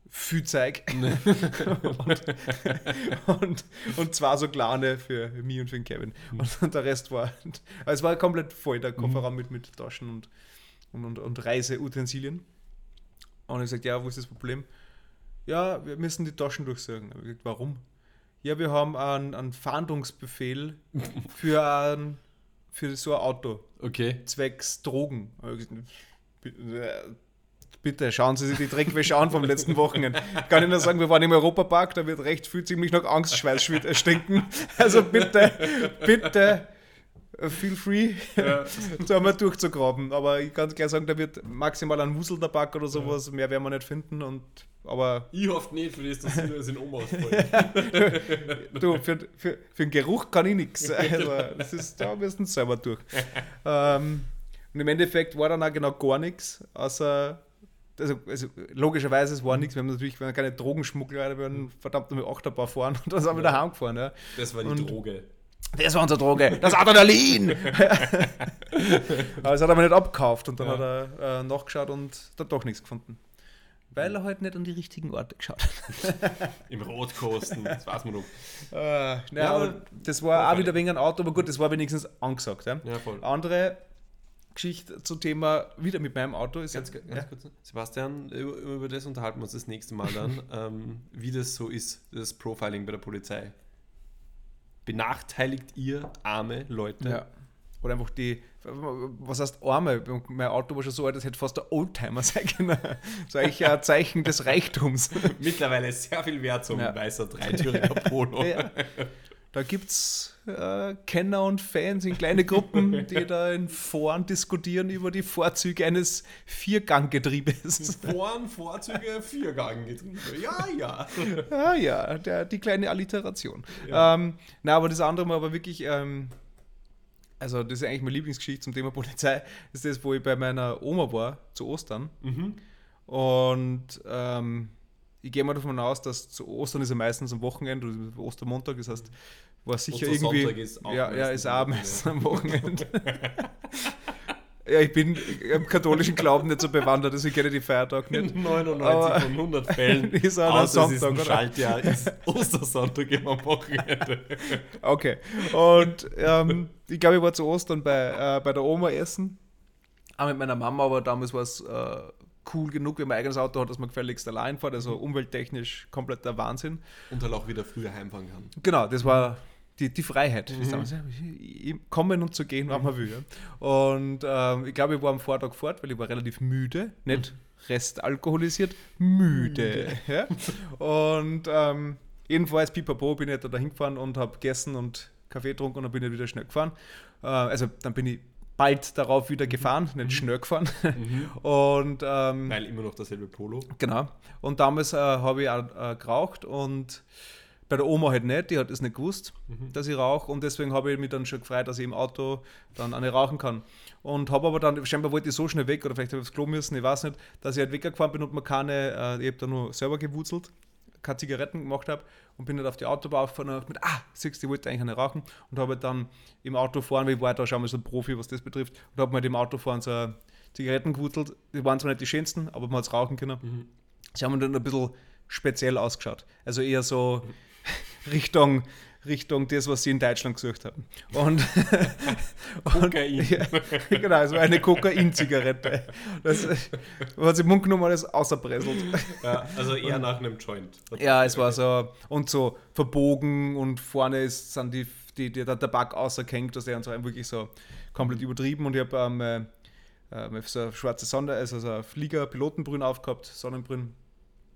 viel Zeug. [LAUGHS] und, und, und zwei so kleine für mich und für den Kevin. Und der Rest war, also es war komplett voll, der Kofferraum mit, mit Taschen und, und, und, und Reiseutensilien. Und ich gesagt, ja, wo ist das Problem? Ja, wir müssen die Taschen durchsuchen. Ich gesagt, warum? Ja, wir haben einen, einen Fahndungsbefehl [LAUGHS] für, ein, für so ein Auto, Okay. zwecks Drogen. Gesagt, Bitte schauen Sie sich die Dreckwäsche an vom letzten Wochenende. [LAUGHS] Kann ich nur sagen, wir waren im Europapark, da wird recht viel ziemlich nach Angstschweiß schwit- stinken. Also bitte, bitte, äh, feel free, [LAUGHS] da mal durchzugraben. Aber ich kann gleich sagen, da wird maximal ein Museltabak oder sowas, mehr werden wir nicht finden. Und, aber Ich hoffe nicht, für das, dass das in Oma du, für, für, für den Geruch kann ich nichts. Also, das ist, da müssen sie selber durch. Ähm, und im Endeffekt war dann auch genau gar nichts, außer, also, also logischerweise, es war nichts, wir haben natürlich wir keine Drogenschmuggler, wir waren verdammt mit Achterbahn fahren und dann sind wir daheim gefahren. Ja. Das war die Und- Droge. Das war unsere Droge, das Adrenalin! [LAUGHS] Aber das hat er mir nicht abgekauft und dann Ja. hat er äh, nachgeschaut und dann doch nichts gefunden. Weil er halt nicht an die richtigen Orte geschaut hat. [LAUGHS] Im Rotkosten, das weiß man doch. [LAUGHS] Äh, ja, Ja, aber das war auch wieder wegen ein Auto, aber gut, das war wenigstens angesagt. Ja. Ja, voll. Andere Geschichte zum Thema, wieder mit meinem Auto, ist Ganz, ja, ganz ja, kurz. Sebastian, über, über das unterhalten wir uns das nächste Mal dann, ähm, wie das so ist, das Profiling bei der Polizei. Benachteiligt ihr arme Leute? ja. Oder einfach die, was heißt Arme? Mein Auto war schon so alt, das hätte fast ein Oldtimer sein können. [LAUGHS] Ist eigentlich ein Zeichen des Reichtums. [LAUGHS] Mittlerweile sehr viel wert, so ein Ja. weißer dreitüriger Polo. Ja. [LAUGHS] Da gibt es äh, Kenner und Fans in kleine Gruppen, [LAUGHS] die da in Foren diskutieren über die Vorzüge eines Vierganggetriebes. Vorn, Vorzüge, Viergang getrieben. Ja, ja. [LAUGHS] Ah ja, der, die kleine Alliteration. Ja. Ähm, na, aber das andere war aber wirklich, ähm, also das ist eigentlich meine Lieblingsgeschichte zum Thema Polizei, ist das, wo ich bei meiner Oma war, zu Ostern. Mhm. Und ähm, ich gehe mal davon aus, dass zu Ostern ist ja meistens am Wochenende, Ostermontag, das heißt, war sicher irgendwie. Ist auch ja, ja, ist auch meistens am Wochenende. ja, ich bin im katholischen Glauben nicht so bewandert, deswegen kenne ich die Feiertag nicht. [LAUGHS] In 99 Aber- von 100 Fällen, [LAUGHS] Ist auch außer es ist Sonntag, ein oder? Schaltjahr, ist [LAUGHS] Ostersonntag immer am Wochenende. Okay. Und ähm, ich glaube, ich war zu Ostern bei, äh, bei der Oma essen. Auch mit meiner Mama, aber damals war es äh, cool genug, wenn man ein eigenes Auto hat, dass man gefälligst allein fährt. Also umwelttechnisch kompletter Wahnsinn. Und halt auch wieder früher heimfahren kann. Genau, das war die, die Freiheit. Ja, kommen und zu gehen, wann man will. Ja. Und ähm, ich glaube, ich war am Vortag fort, weil ich war relativ müde. Nicht restalkoholisiert, müde. Ja. Und ähm, jedenfalls, pipapo, bin ich da dahin gefahren und habe gegessen und Kaffee getrunken und dann bin ich wieder schnell gefahren. Äh, also dann bin ich bald darauf wieder gefahren, nicht schnell gefahren. [LAUGHS] Und ähm, Weil immer noch dasselbe Polo. Genau. Und damals äh, habe ich auch äh, geraucht und bei der Oma halt nicht, die hat es nicht gewusst, dass ich rauche und deswegen habe ich mich dann schon gefreut, dass ich im Auto dann eine rauchen kann. Und habe aber dann, scheinbar wollte ich so schnell weg oder vielleicht habe ich aufs Klo müssen, ich weiß nicht, dass ich halt weggefahren bin und mir keine, äh, ich habe da nur selber gewurzelt, keine Zigaretten gemacht habe und bin halt auf die Autobahn gefahren und mit, ah, siehst du, ich wollte eigentlich eine rauchen und habe halt dann im Auto fahren, weil ich war da schon mal so ein Profi, was das betrifft, und habe mir halt im Auto fahren so Zigaretten gewurzelt. Die waren zwar nicht die schönsten, aber man hat es rauchen können. Sie haben dann ein bisschen speziell ausgeschaut. Also eher so [LAUGHS] Richtung, Richtung das, was sie in Deutschland gesucht haben. Und, [LAUGHS] Kokain. [LAUGHS] ja, genau, es war eine Kokain-Zigarette. Das hat sie Mund genommen und alles außerpresselt. Ja, also eher nach einem Joint. [LAUGHS] Ja, es war so und so verbogen und vorne ist, sind die, die, die, der Tabak außergehängt, dass der und so wirklich so komplett übertrieben und ich habe ähm, äh, so eine schwarze Sonder, also so eine Flieger-Pilotenbrühen aufgehabt, Sonnenbrühen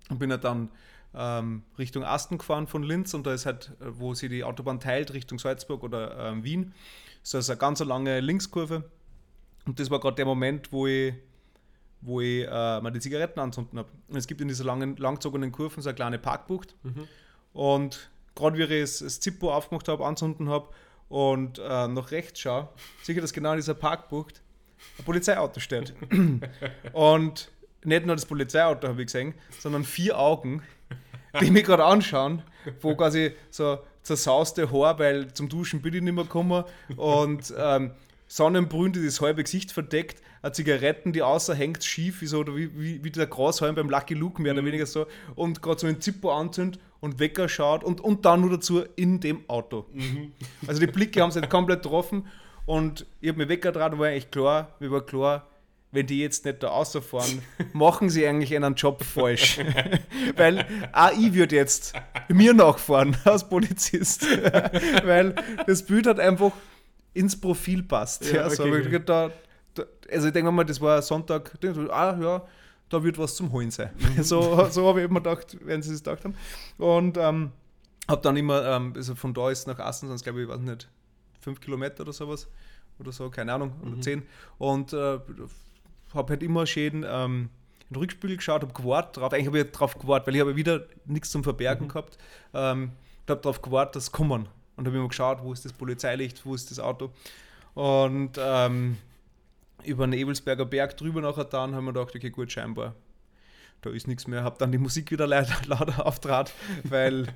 und bin halt dann ähm, Richtung Asten gefahren von Linz und da ist halt, äh, wo sie die Autobahn teilt, Richtung Salzburg oder ähm, Wien, so ist eine ganz lange Linkskurve und das war gerade der Moment, wo ich wo ich äh, die Zigaretten anzünden habe. Und es gibt in dieser langen, langgezogenen Kurven so eine kleine Parkbucht. Und gerade wie ich das, Zippo aufgemacht habe, anzünden habe und äh, nach rechts schaue, sehe ich, dass genau in dieser Parkbucht ein Polizeiauto steht. [LAUGHS] und nicht nur das Polizeiauto habe ich gesehen, sondern vier Augen, die mich gerade anschauen, wo quasi so zersauste Haar, weil zum Duschen bin ich nicht mehr gekommen. Und ähm, Sonnenbrühen, die das halbe Gesicht verdeckt, eine Zigaretten, die außer hängt, schief, wie, so, oder wie, wie, wie der Grashalm beim Lucky Luke, mehr oder weniger so, und gerade so ein Zippo anzündet und Wecker schaut und, und dann nur dazu in dem Auto. Also die Blicke haben sich komplett getroffen und ich habe mir weggedreht und war eigentlich klar, mir war klar, wenn die jetzt nicht da rausfahren, [LAUGHS] machen sie eigentlich einen Job falsch. [LAUGHS] Weil auch ich würde jetzt mir nachfahren [LAUGHS] als Polizist. Weil das Bild hat einfach ins Profil passt. Ja, Ja, so, okay, ich okay. da, da, also ich denke mal, das war Sonntag, so, ah ja, da wird was zum Holen sein. so so habe ich immer gedacht, wenn sie es gedacht haben. Und ähm, habe dann immer, ähm, also von da ist nach Assen, sonst glaube ich, ich weiß nicht, fünf Kilometer oder sowas. Oder so, keine Ahnung, oder zehn. Und äh, habe halt immer schön ähm, in den Rückspiegel geschaut, habe gewartet drauf. Eigentlich habe ich drauf gewartet, weil ich habe wieder nichts zum Verbergen gehabt. Ähm, und habe darauf gewartet, dass sie kommen. Und habe immer geschaut, wo ist das Polizeilicht, wo ist das Auto. Und ähm, über den Ebelsberger Berg drüber nachher dann haben wir gedacht, okay, gut, scheinbar, da ist nichts mehr. Habe dann die Musik wieder [LAUGHS] lauter, lauter auftrat, weil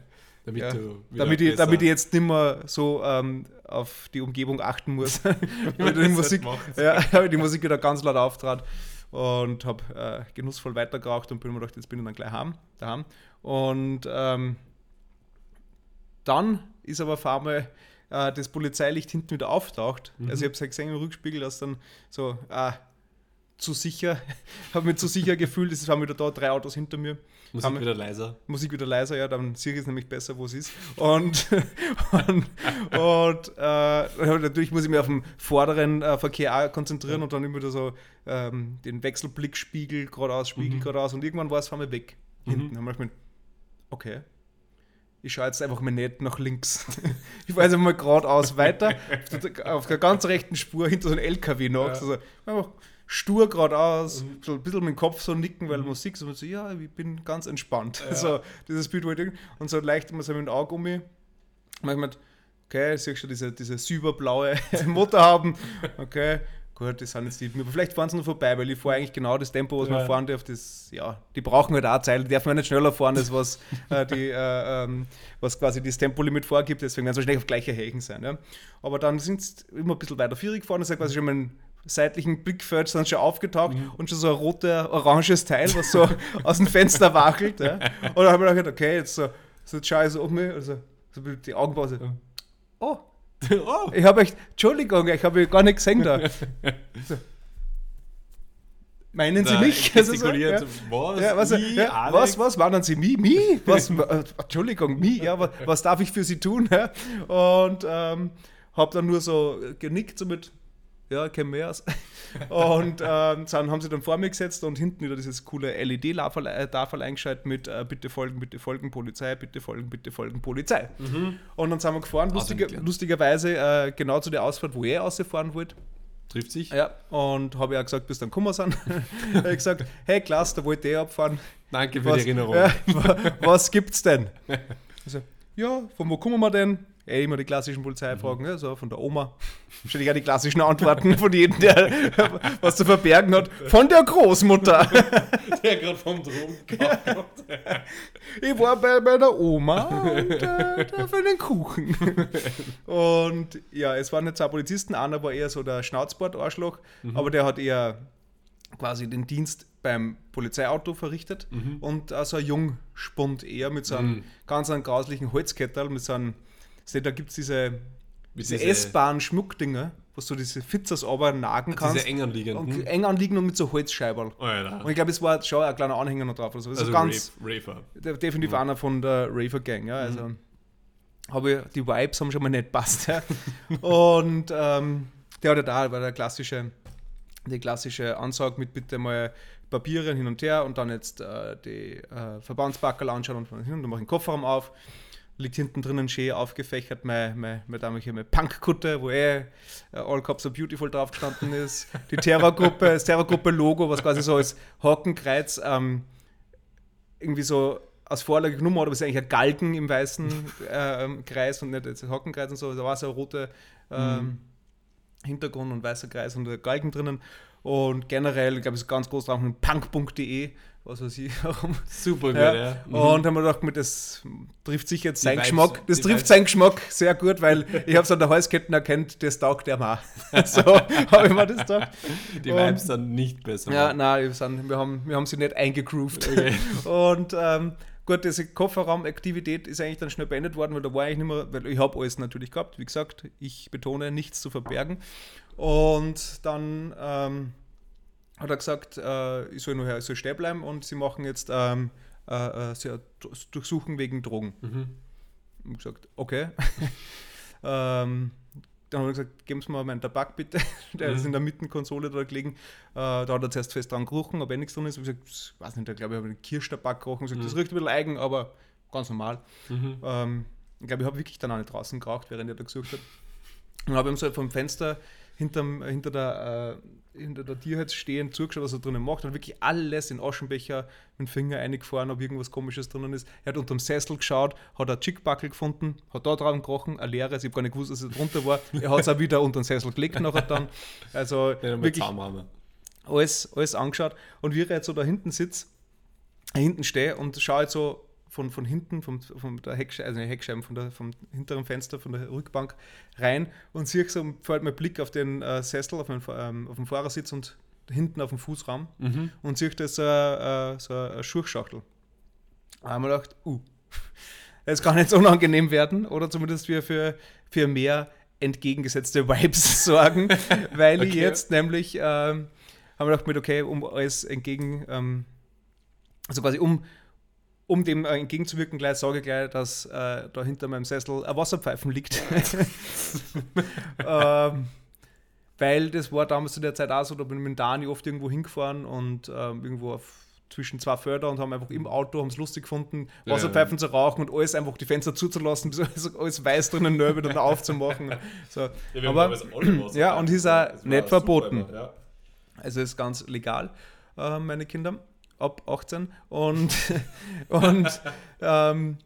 Damit, ja, du damit, ich, damit ich jetzt nicht mehr so ähm, auf die Umgebung achten muss. [LAUGHS] weil die, Musik, halt ja, [LAUGHS] habe die Musik wieder ganz laut auftrat und habe äh, genussvoll weitergeraucht und bin mir gedacht, jetzt bin ich dann gleich heim, daheim. Und ähm, dann ist aber auf einmal äh, das Polizeilicht hinten wieder auftaucht. Mhm. Also ich habe es gesehen im Rückspiegel, dass dann so ah, zu sicher, [LAUGHS] habe mich zu sicher gefühlt, es waren wieder da drei Autos hinter mir. Musik Haben wir- wieder leiser. Musik wieder leiser, ja, dann sehe ich es nämlich besser, wo es ist. Und, [LAUGHS] und, und äh, natürlich muss ich mich auf den vorderen äh, Verkehr konzentrieren und dann immer wieder so ähm, den Wechselblickspiegel geradeaus, Spiegel geradeaus und irgendwann war es von mir weg. Hinten. Dann habe ich mir gedacht, okay, ich schaue jetzt einfach mal nicht nach links. [LAUGHS] ich weiß einfach mal geradeaus weiter, auf der, auf der ganz rechten Spur hinter so einem LKW noch. Ja. Also einfach stur geradeaus, so ein bisschen mit dem Kopf so nicken, weil Musik so, so, ja, ich bin ganz entspannt. [LAUGHS] So, dieses Bild, wo ich denke, und so leicht immer so mit dem Auge um mich. Manchmal, okay, siehst du diese, diese silberblaue [LAUGHS] Motor haben. Okay, gut, das sind jetzt die. Aber vielleicht fahren sie noch vorbei, weil ich fahre eigentlich genau das Tempo, was Ja. man fahren darf. Das, ja, die brauchen halt auch Zeit, die dürfen ja nicht schneller fahren, als was, [LAUGHS] äh, die, äh, ähm, was quasi das Tempolimit vorgibt. Deswegen werden sie wahrscheinlich auf gleicher Hächen sein. Ja. Aber dann sind sie immer ein bisschen weiter vierig gefahren, das ist ja quasi schon mein seitlichen Blickfeld sind schon aufgetaucht und schon so ein roter, oranges Teil, was so [LAUGHS] aus dem Fenster wachelt. Ja. Und dann habe ich gedacht, okay, jetzt so, so jetzt schaue ich so um mich, also so die Augenpause. Oh, [LAUGHS] oh, ich habe echt, Entschuldigung, ich habe gar nicht gesehen da. [LAUGHS] So. Meinen Sie mich? Also so, ja. Was? Ja, was, Ich, ja, was, was warnen Sie? Mi? Mi? Was, äh, Entschuldigung, mi? Ja, was, was darf ich für Sie tun? Ja? Und ähm, habe dann nur so genickt, so mit, ja, kein mehr aus. Und ähm, dann haben sie dann vor mir gesetzt und hinten wieder dieses coole LED-Tafel äh, eingeschaltet mit äh, bitte folgen, bitte folgen, Polizei, bitte folgen, bitte folgen, Polizei. Und dann sind wir gefahren, lustiger, gelernt. lustigerweise äh, genau zu der Ausfahrt, wo er rausfahren wollte. Trifft sich? Ja, und habe ja gesagt, bis dann sind. [LAUGHS] habe ich gesagt, hey Klaas, da wollte ich abfahren. Danke für Was, die Erinnerung. [LAUGHS] Wa- was gibt's denn? Also, ja, von wo kommen wir denn? Ey, immer die klassischen Polizeifragen, ja, so von der Oma. Wahrscheinlich auch die klassischen Antworten [LAUGHS] von jedem, der was zu verbergen hat. Von der Großmutter. Der gerade vom Drogen kommt. [LAUGHS] Ich war bei meiner Oma und äh, da für einen Kuchen. Und ja, es waren nicht zwei Polizisten, einer war eher so der Schnauzbart-Arschloch, aber der hat eher quasi den Dienst beim Polizeiauto verrichtet und also ein Jungspund eher mit so einem Mhm. ganz einem grauslichen Holzkettel, mit so einem, da gibt es diese, diese diese- S-Bahn-Schmuckdinger, wo du diese Fitzers aber nagen kannst. Diese eng anliegenden. und eng anliegen und mit so Holzscheiberl. Alter. Und ich glaube, es war schon ein kleiner Anhänger noch drauf. Also, also Also ganz, Rafer. definitiv einer von der Raver Gang. Ja, also habe ich, die Vibes haben schon mal nicht passt. Ja. [LAUGHS] Und ähm, der hat ja da war der klassische, die klassische Ansage mit bitte mal Papiere hin und her und dann jetzt äh, die äh, Verbandspackerl anschauen und von hin und dann mache ich den Kofferraum auf. Liegt hinten drinnen schön aufgefächert meine, meine, meine, damalige meine Punkkutte, wo eh äh, All Cops are Beautiful drauf gestanden ist. Die Terrorgruppe, das Terrorgruppe-Logo, was quasi so als Hakenkreuz ähm, irgendwie so als Vorlage genommen hat, aber es ist eigentlich ein Galgen im weißen ähm, Kreis und nicht jetzt ein Hockenkreis und so. Da war so ein roter ähm, Hintergrund und weißer Kreis und ein Galgen drinnen. Und generell, glaube ich, ist ganz groß drauf mit punk.de, was weiß ich, warum. Super gut, Ja. ja. Mhm. Und haben wir gedacht, das trifft sich jetzt Die sein Vibes- Geschmack. Das trifft Vibes. seinen Geschmack sehr gut, weil ich habe es an der Halskette erkannt, das taugt der mal. [LAUGHS] so habe ich mir das gedacht. Die und- Vibes sind nicht besser. Ja, nein, wir, sind, wir, haben, wir haben sie nicht eingegroovt. Okay. [LAUGHS] Und ähm, gut, diese Kofferraumaktivität ist eigentlich dann schnell beendet worden, weil da war eigentlich nicht mehr, weil ich habe alles natürlich gehabt, wie gesagt, ich betone, nichts zu verbergen. Und dann ähm, hat er gesagt, äh, ich soll nur ich soll stehen bleiben und sie machen jetzt ähm, äh, äh, sie durchsuchen wegen Drogen. Mhm. Und gesagt, okay. [LAUGHS] ähm, dann haben wir gesagt, geben Sie mir meinen Tabak bitte. [LAUGHS] Der ist Mhm. in der Mittenkonsole da gelegen. Äh, da hat er zuerst fest dran gerochen, ob eh nichts drin ist. Ich habe gesagt, ich weiß nicht, da glaube ich, habe einen Kirschtabak gerochen. Ich habe gesagt, das riecht ein bisschen eigen, aber ganz normal. Mhm. Ähm, ich glaube, ich habe wirklich dann auch nicht draußen geraucht, während er da gesucht hat. Und habe ihm so vom Fenster hinterm, hinter, der, äh, hinter der Tür jetzt stehend zugeschaut, was er drinnen macht. Hat wirklich alles in Aschenbecher mit dem Finger eingefahren, ob irgendwas komisches drinnen ist. Er hat unter dem Sessel geschaut, hat ein Chickbackel gefunden, hat da drauf gekrochen, ein leeres. Ich habe gar nicht gewusst, dass es drunter war. Er hat es auch wieder unter den Sessel gelegt nachher dann. Also [LAUGHS] Ja, wirklich alles, alles angeschaut. Und wie ich jetzt so da hinten sitze, äh, hinten stehe und schaue jetzt so von, von hinten, vom, vom der Heckscheibe, also nicht Heckscheiben, von der, vom hinteren Fenster, von der Rückbank rein und sehe so, fällt mein Blick auf den äh, Sessel, auf, den, ähm, auf den Fahrersitz und hinten auf dem Fußraum Mhm. und sehe da so, äh, so eine Schuhschachtel. Da haben wir gedacht, uh, [LAUGHS] es kann jetzt unangenehm werden oder zumindest wir für, für mehr entgegengesetzte Vibes [LAUGHS] sorgen, weil ich Okay. jetzt nämlich, ähm, haben wir gedacht, mit, okay, um alles entgegen, ähm, also quasi um, um dem äh, entgegenzuwirken, gleich sage ich gleich, dass äh, da hinter meinem Sessel ein Wasserpfeifen liegt. [LAUGHS] ähm, weil das war damals zu der Zeit auch so, da bin ich mit Dani oft irgendwo hingefahren und ähm, irgendwo auf, zwischen zwei Förder und haben einfach im Auto, haben es lustig gefunden, Ja, Wasserpfeifen zu rauchen und alles einfach die Fenster zuzulassen, bis [LAUGHS] alles, alles weiß drinnen neu wieder aufzumachen. So. Aber, [CLEARS THROAT] ja, und ist auch nicht verboten. Ja. Also ist ganz legal, äh, meine Kinder, ab 18. Und, [LAUGHS] und ähm,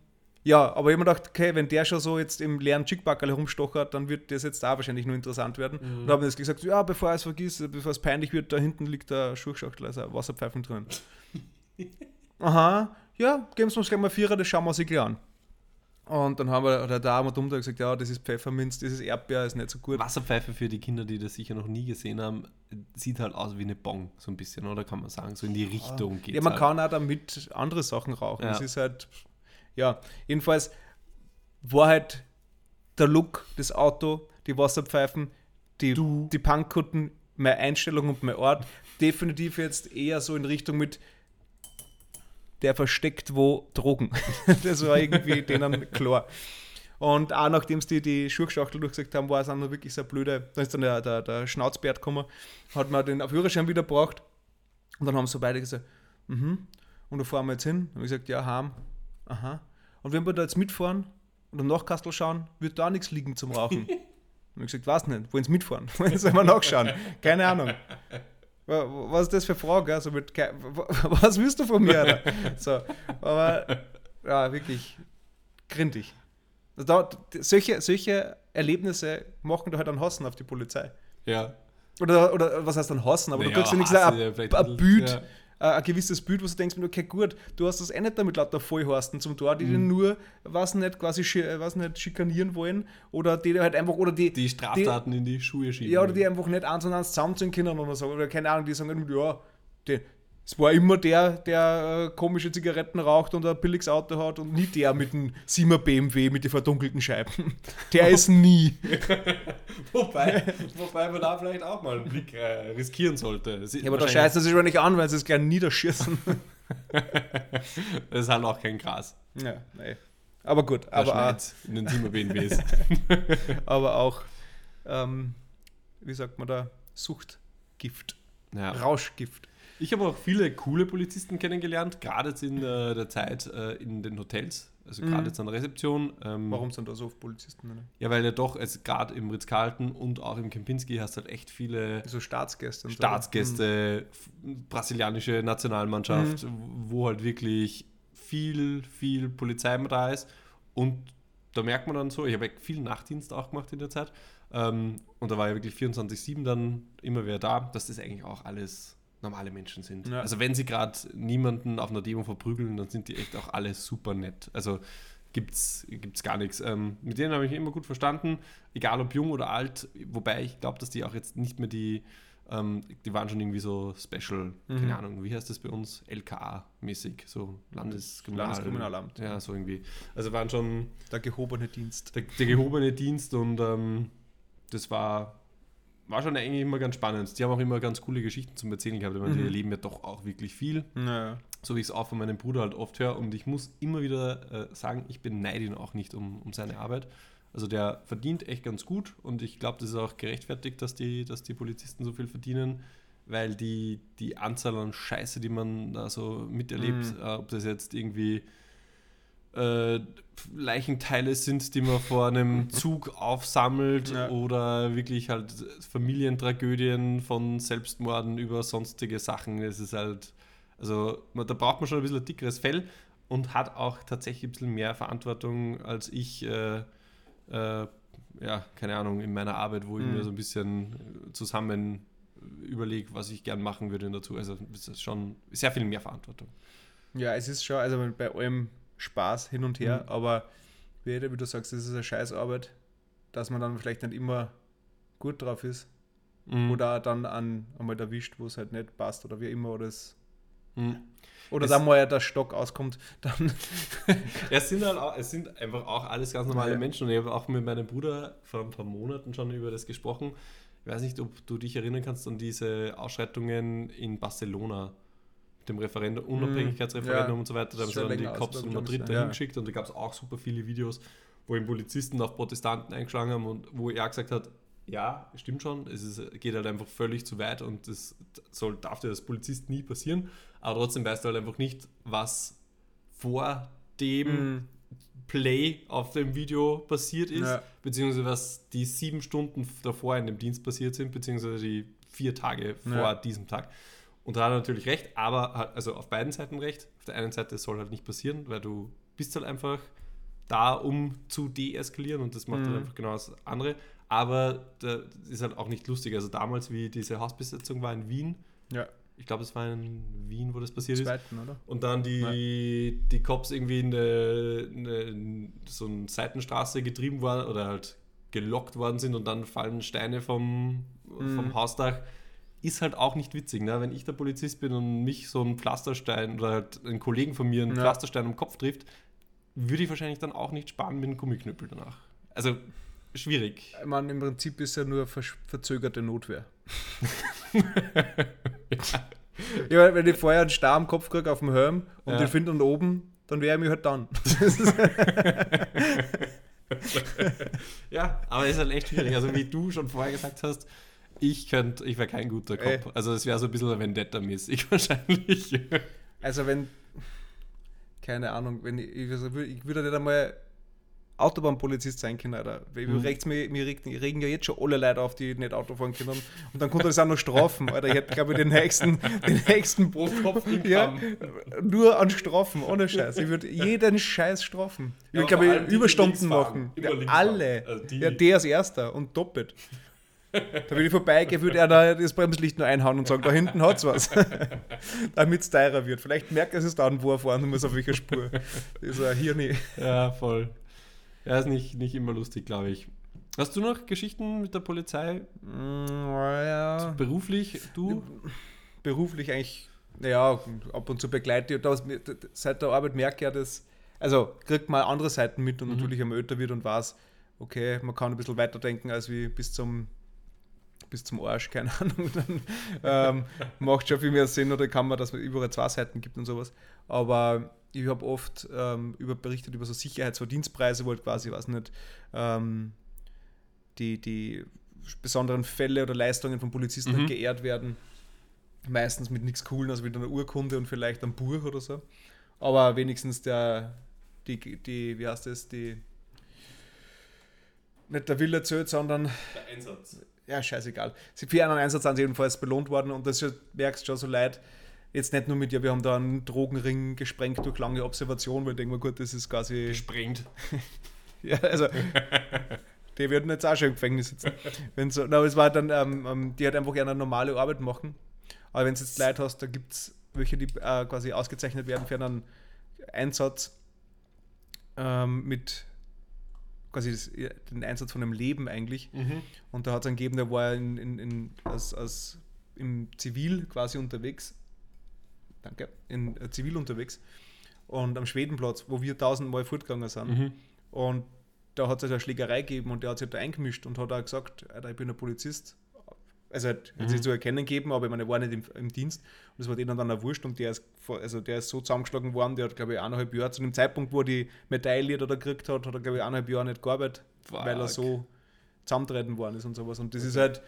ja, aber ich habe mir gedacht, okay, wenn der schon so jetzt im leeren Chickbackerl herumstochert, dann wird das jetzt da wahrscheinlich nur interessant werden. Mhm. Und habe mir das gesagt, ja, bevor es vergisst, bevor es peinlich wird, da hinten liegt der Schuhschachtel, also Wasserpfeifen drin. [LAUGHS] Aha, ja, geben Sie uns gleich mal Vierer, das schauen wir uns gleich an. Und dann haben wir, oder da haben wir dumm da gesagt, ja, das ist Pfefferminz, das ist Erdbeer, ist nicht so gut. Wasserpfeife für die Kinder, die das sicher noch nie gesehen haben, sieht halt aus wie eine Bong, so ein bisschen, oder kann man sagen? So in die Richtung geht Ja, man halt. kann auch damit andere Sachen rauchen. Ja. Es ist halt, ja, jedenfalls war halt der Look, das Auto, die Wasserpfeifen, die, die Punkkutten, meine Einstellung und mein Ort definitiv jetzt eher so in Richtung mit der versteckt wo Drogen. [LAUGHS] das war irgendwie denen klar. Und auch nachdem sie die, die Schuhschachtel durchgesagt haben, war es auch noch wirklich sehr blöde. Da ist dann der, der, der Schnauzbärt gekommen, hat mir den auf Führerschein wieder gebracht. Und dann haben so beide gesagt, mhm. Und da fahren wir jetzt hin. Und ich gesagt, ja, heim. Aha. Und wenn wir da jetzt mitfahren und am Nachkastel schauen, wird da nichts liegen zum Rauchen. [LAUGHS] Und ich gesagt, weiß nicht, wollen Sie mitfahren? [LAUGHS] Sollen wir nachschauen? Keine Ahnung. Wa- Was ist das für eine Frage? Also mit, was willst du von mir? [LAUGHS] So, aber ja, wirklich grindig. Also Da, solche, solche Erlebnisse machen da halt einen Hassen auf die Polizei. Ja. Oder, oder was heißt dann hassen? Aber Naja, du kriegst ja nichts ein, ist ja äh, ein gewisses Bild, wo du denkst, okay, gut, du hast das eh nicht damit lauter Vollhorsten zum Tor, die Mhm. den nur, was nicht, quasi äh, was nicht schikanieren wollen oder die halt einfach, oder die, Die Straftaten in die Schuhe schieben. ja, oder die einfach nicht eins und eins zusammenziehen können oder so, oder keine Ahnung, die sagen, ja, die, es war immer der, der äh, komische Zigaretten raucht und ein billiges Auto hat und nie der mit dem 7er BMW mit den verdunkelten Scheiben. Der ist nie. [LAUGHS] Wobei, wobei man da vielleicht auch mal einen Blick äh, riskieren sollte. Ist Ja, aber da scheißen sie schon nicht an, weil sie es gleich niederschießen. [LAUGHS] Das ist halt auch kein Gras. Ja, nee. Aber gut, Da aber, auch- in den Zimmer BNWs. [LAUGHS] aber auch, ähm, wie sagt man da, Suchtgift, ja. Rauschgift. Ich habe auch viele coole Polizisten kennengelernt, gerade jetzt in äh, der Zeit äh, in den Hotels, also gerade Mhm. jetzt an der Rezeption. Ähm, Warum sind da so oft Polizisten? Ne? Ja, weil ja doch, also gerade im Ritz-Carlton und auch im Kempinski hast du halt echt viele So Staatsgäste. Staatsgäste, f- brasilianische Nationalmannschaft, Mhm. wo halt wirklich viel, viel Polizei mit da ist und da merkt man dann so, ich habe viel Nachtdienst auch gemacht in der Zeit. Ähm, und da war ja wirklich 24-7 dann immer wieder da, dass das eigentlich auch alles normale Menschen sind. Ja. Also wenn sie gerade niemanden auf einer Demo verprügeln, dann sind die echt auch alle super nett. Also gibt es gar nichts. Ähm, mit denen habe ich mich immer gut verstanden, egal ob jung oder alt, wobei ich glaube, dass die auch jetzt nicht mehr die, ähm, die waren schon irgendwie so special, Mhm. keine Ahnung, wie heißt das bei uns? LKA-mäßig, so Landeskriminal. Landeskriminalamt. Ja, so irgendwie. Also waren schon Der gehobene Dienst. der, der gehobene Dienst und ähm, das war, war schon eigentlich immer ganz spannend. Die haben auch immer ganz coole Geschichten zum Erzählen gehabt. Ich meine, die Mhm. erleben ja doch auch wirklich viel, Naja. so wie ich es auch von meinem Bruder halt oft höre. Und ich muss immer wieder äh, sagen, ich beneide ihn auch nicht um, um seine Arbeit. Also der verdient echt ganz gut und ich glaube, das ist auch gerechtfertigt, dass die, dass die Polizisten so viel verdienen, weil die, die Anzahl an Scheiße, die man da so miterlebt, Mhm. äh, ob das jetzt irgendwie äh, Leichenteile sind, die man vor einem Zug aufsammelt Ja. oder wirklich halt Familientragödien von Selbstmorden über sonstige Sachen. Es ist halt, also man, da braucht man schon ein bisschen ein dickeres Fell und hat auch tatsächlich ein bisschen mehr Verantwortung als ich, äh, äh, ja, keine Ahnung, in meiner Arbeit, wo ich Mhm. mir so ein bisschen zusammen überlege, was ich gern machen würde dazu. Also es ist schon sehr viel mehr Verantwortung. Ja, es ist schon, also bei allem Spaß hin und her, Mhm. aber wie, du sagst, es ist eine Scheißarbeit, dass man dann vielleicht nicht immer gut drauf ist Mhm. oder dann an, einmal erwischt, wo es halt nicht passt oder wie immer oder es Mhm. oder dann mal der Stock auskommt, [LAUGHS] dann Ja, [LAUGHS] es sind, halt auch, es sind einfach auch alles ganz normale Ja. Menschen. Und ich habe auch mit meinem Bruder vor ein paar Monaten schon über das gesprochen. Ich weiß nicht, ob du dich erinnern kannst an diese Ausschreitungen in Barcelona dem Referendum, Unabhängigkeitsreferendum ja. und so weiter. Da haben sie dann die Cops ich, Madrid dahin Ja. geschickt und da gab es auch super viele Videos, wo eben Polizisten auf Protestanten eingeschlagen haben und wo er gesagt hat, ja, stimmt schon, es ist, geht halt einfach völlig zu weit und das soll, darf dir als Polizist nie passieren, aber trotzdem weißt du halt einfach nicht, was vor dem Mhm. Play auf dem Video passiert ist, Ja. beziehungsweise was die sieben Stunden davor in dem Dienst passiert sind, beziehungsweise die vier Tage vor Ja. diesem Tag. Und da hat er natürlich recht, aber hat- also auf beiden Seiten recht. Auf der einen Seite es soll halt nicht passieren, weil du bist halt einfach da, um zu deeskalieren und das macht Mhm. halt einfach genau das andere. Aber da- das ist halt auch nicht lustig. Also damals, wie diese Hausbesetzung war in Wien, ja, ich glaube, es war in Wien, wo das passiert ist, zweiten, oder? und dann die, die Cops irgendwie in eine, eine, so eine Seitenstraße getrieben waren oder halt gelockt worden sind und dann fallen Steine vom, vom Mhm. Hausdach. Ist halt auch nicht witzig, ne? wenn ich der Polizist bin und mich so ein Pflasterstein oder halt ein Kollegen von mir einen Ja. Pflasterstein am Kopf trifft, würde ich wahrscheinlich dann auch nicht sparen mit einem Gummiknüppel danach. Also schwierig. Ich meine, im Prinzip ist ja nur verzögerte Notwehr. [LAUGHS] Ja, weil wenn ich vorher einen Star am Kopf kriege auf dem Helm und Ja. den finde dann oben, dann wäre ich mich halt dann. [LAUGHS] Ja, aber es ist halt echt schwierig. Also wie du schon vorher gesagt hast, ich könnte, ich wäre kein guter Ey. Cop. Also es wäre so ein bisschen Vendetta-mäßig [LAUGHS] wahrscheinlich. Also wenn, keine Ahnung, wenn ich, ich, ich würde nicht einmal Autobahnpolizist sein können, Alter. Weil Mhm. rechts, mir, mir regen, regen ja jetzt schon alle Leute auf, die nicht Auto fahren können. Und dann konnte er das auch noch strafen, Alter. Ich hätte, glaube ich, den nächsten, den nächsten Pro Kopf [LAUGHS] ja, nur an Strafen, ohne Scheiß. Ich würde jeden Scheiß strafen. Ich würde, glaube ich, Überstunden machen. Immer Ja, alle. Also ja, der als erster und doppelt. Da würde ich vorbeigehe, würde er da das Bremslicht nur einhauen und sagen, da hinten hat's was. [LAUGHS] Damit es teurer wird. Vielleicht merkt er es dann, wo er fahren muss, auf welcher Spur. Das ist ein Hirni. Ja, voll. Ja, ist nicht, nicht immer lustig, glaube ich. Hast du noch Geschichten mit der Polizei? Mm, ja. Beruflich, du? Beruflich eigentlich, naja, ab und zu begleite ich. Seit der Arbeit merke ich ja, dass, also kriegt man andere Seiten mit und Mhm. natürlich am älter wird und weiß, okay, man kann ein bisschen weiterdenken als wie bis zum bis zum Arsch, keine [LAUGHS] Ahnung, dann ähm, macht schon viel mehr Sinn oder kann man, dass man überall zwei Seiten gibt und sowas. Aber ich habe oft ähm, über berichtet über so Sicherheitsverdienstpreise, wo halt quasi, weiß nicht, ähm, die, die besonderen Fälle oder Leistungen von Polizisten Mhm. halt geehrt werden. Meistens mit nichts Coolen, also mit einer Urkunde und vielleicht einem Buch oder so. Aber wenigstens der, die, die, wie heißt das, die, nicht der Wille zählt, sondern Der Einsatz. Ja, scheißegal. Sie für einen Einsatz sind sie jedenfalls belohnt worden und das merkst schon so leid. Jetzt nicht nur mit, ja, wir haben da einen Drogenring gesprengt durch lange Observation, weil ich denke mir, gut, das ist quasi. Gesprengt. [LAUGHS] Ja, also, die würden jetzt auch schon im Gefängnis sitzen. Wenn so, na, aber es war dann, ähm, ähm, die hat einfach eine normale Arbeit machen. Aber wenn du jetzt Leute hast, da gibt es welche, die äh, quasi ausgezeichnet werden für einen Einsatz ähm, mit quasi das, den Einsatz von einem Leben eigentlich. Mhm. Und da hat es einen gegeben, der war in, in, in, als, als im Zivil quasi unterwegs. Danke. In äh, Zivil unterwegs. Und am Schwedenplatz, wo wir tausendmal fortgegangen sind. Mhm. Und da hat es halt eine Schlägerei gegeben und der hat sich da eingemischt und hat auch gesagt, Alter, ich bin ein Polizist. Also hat Mhm. sich zu erkennen gegeben, aber ich meine, er war nicht im, im Dienst und das war denen dann auch wurscht und der ist, also der ist so zusammengeschlagen worden, der hat glaube ich eineinhalb Jahre, zu dem Zeitpunkt, wo er die Medaille da gekriegt hat, hat er glaube ich eineinhalb Jahre nicht gearbeitet, weil er Fuck. so zusammentreten worden ist und sowas und das ist halt,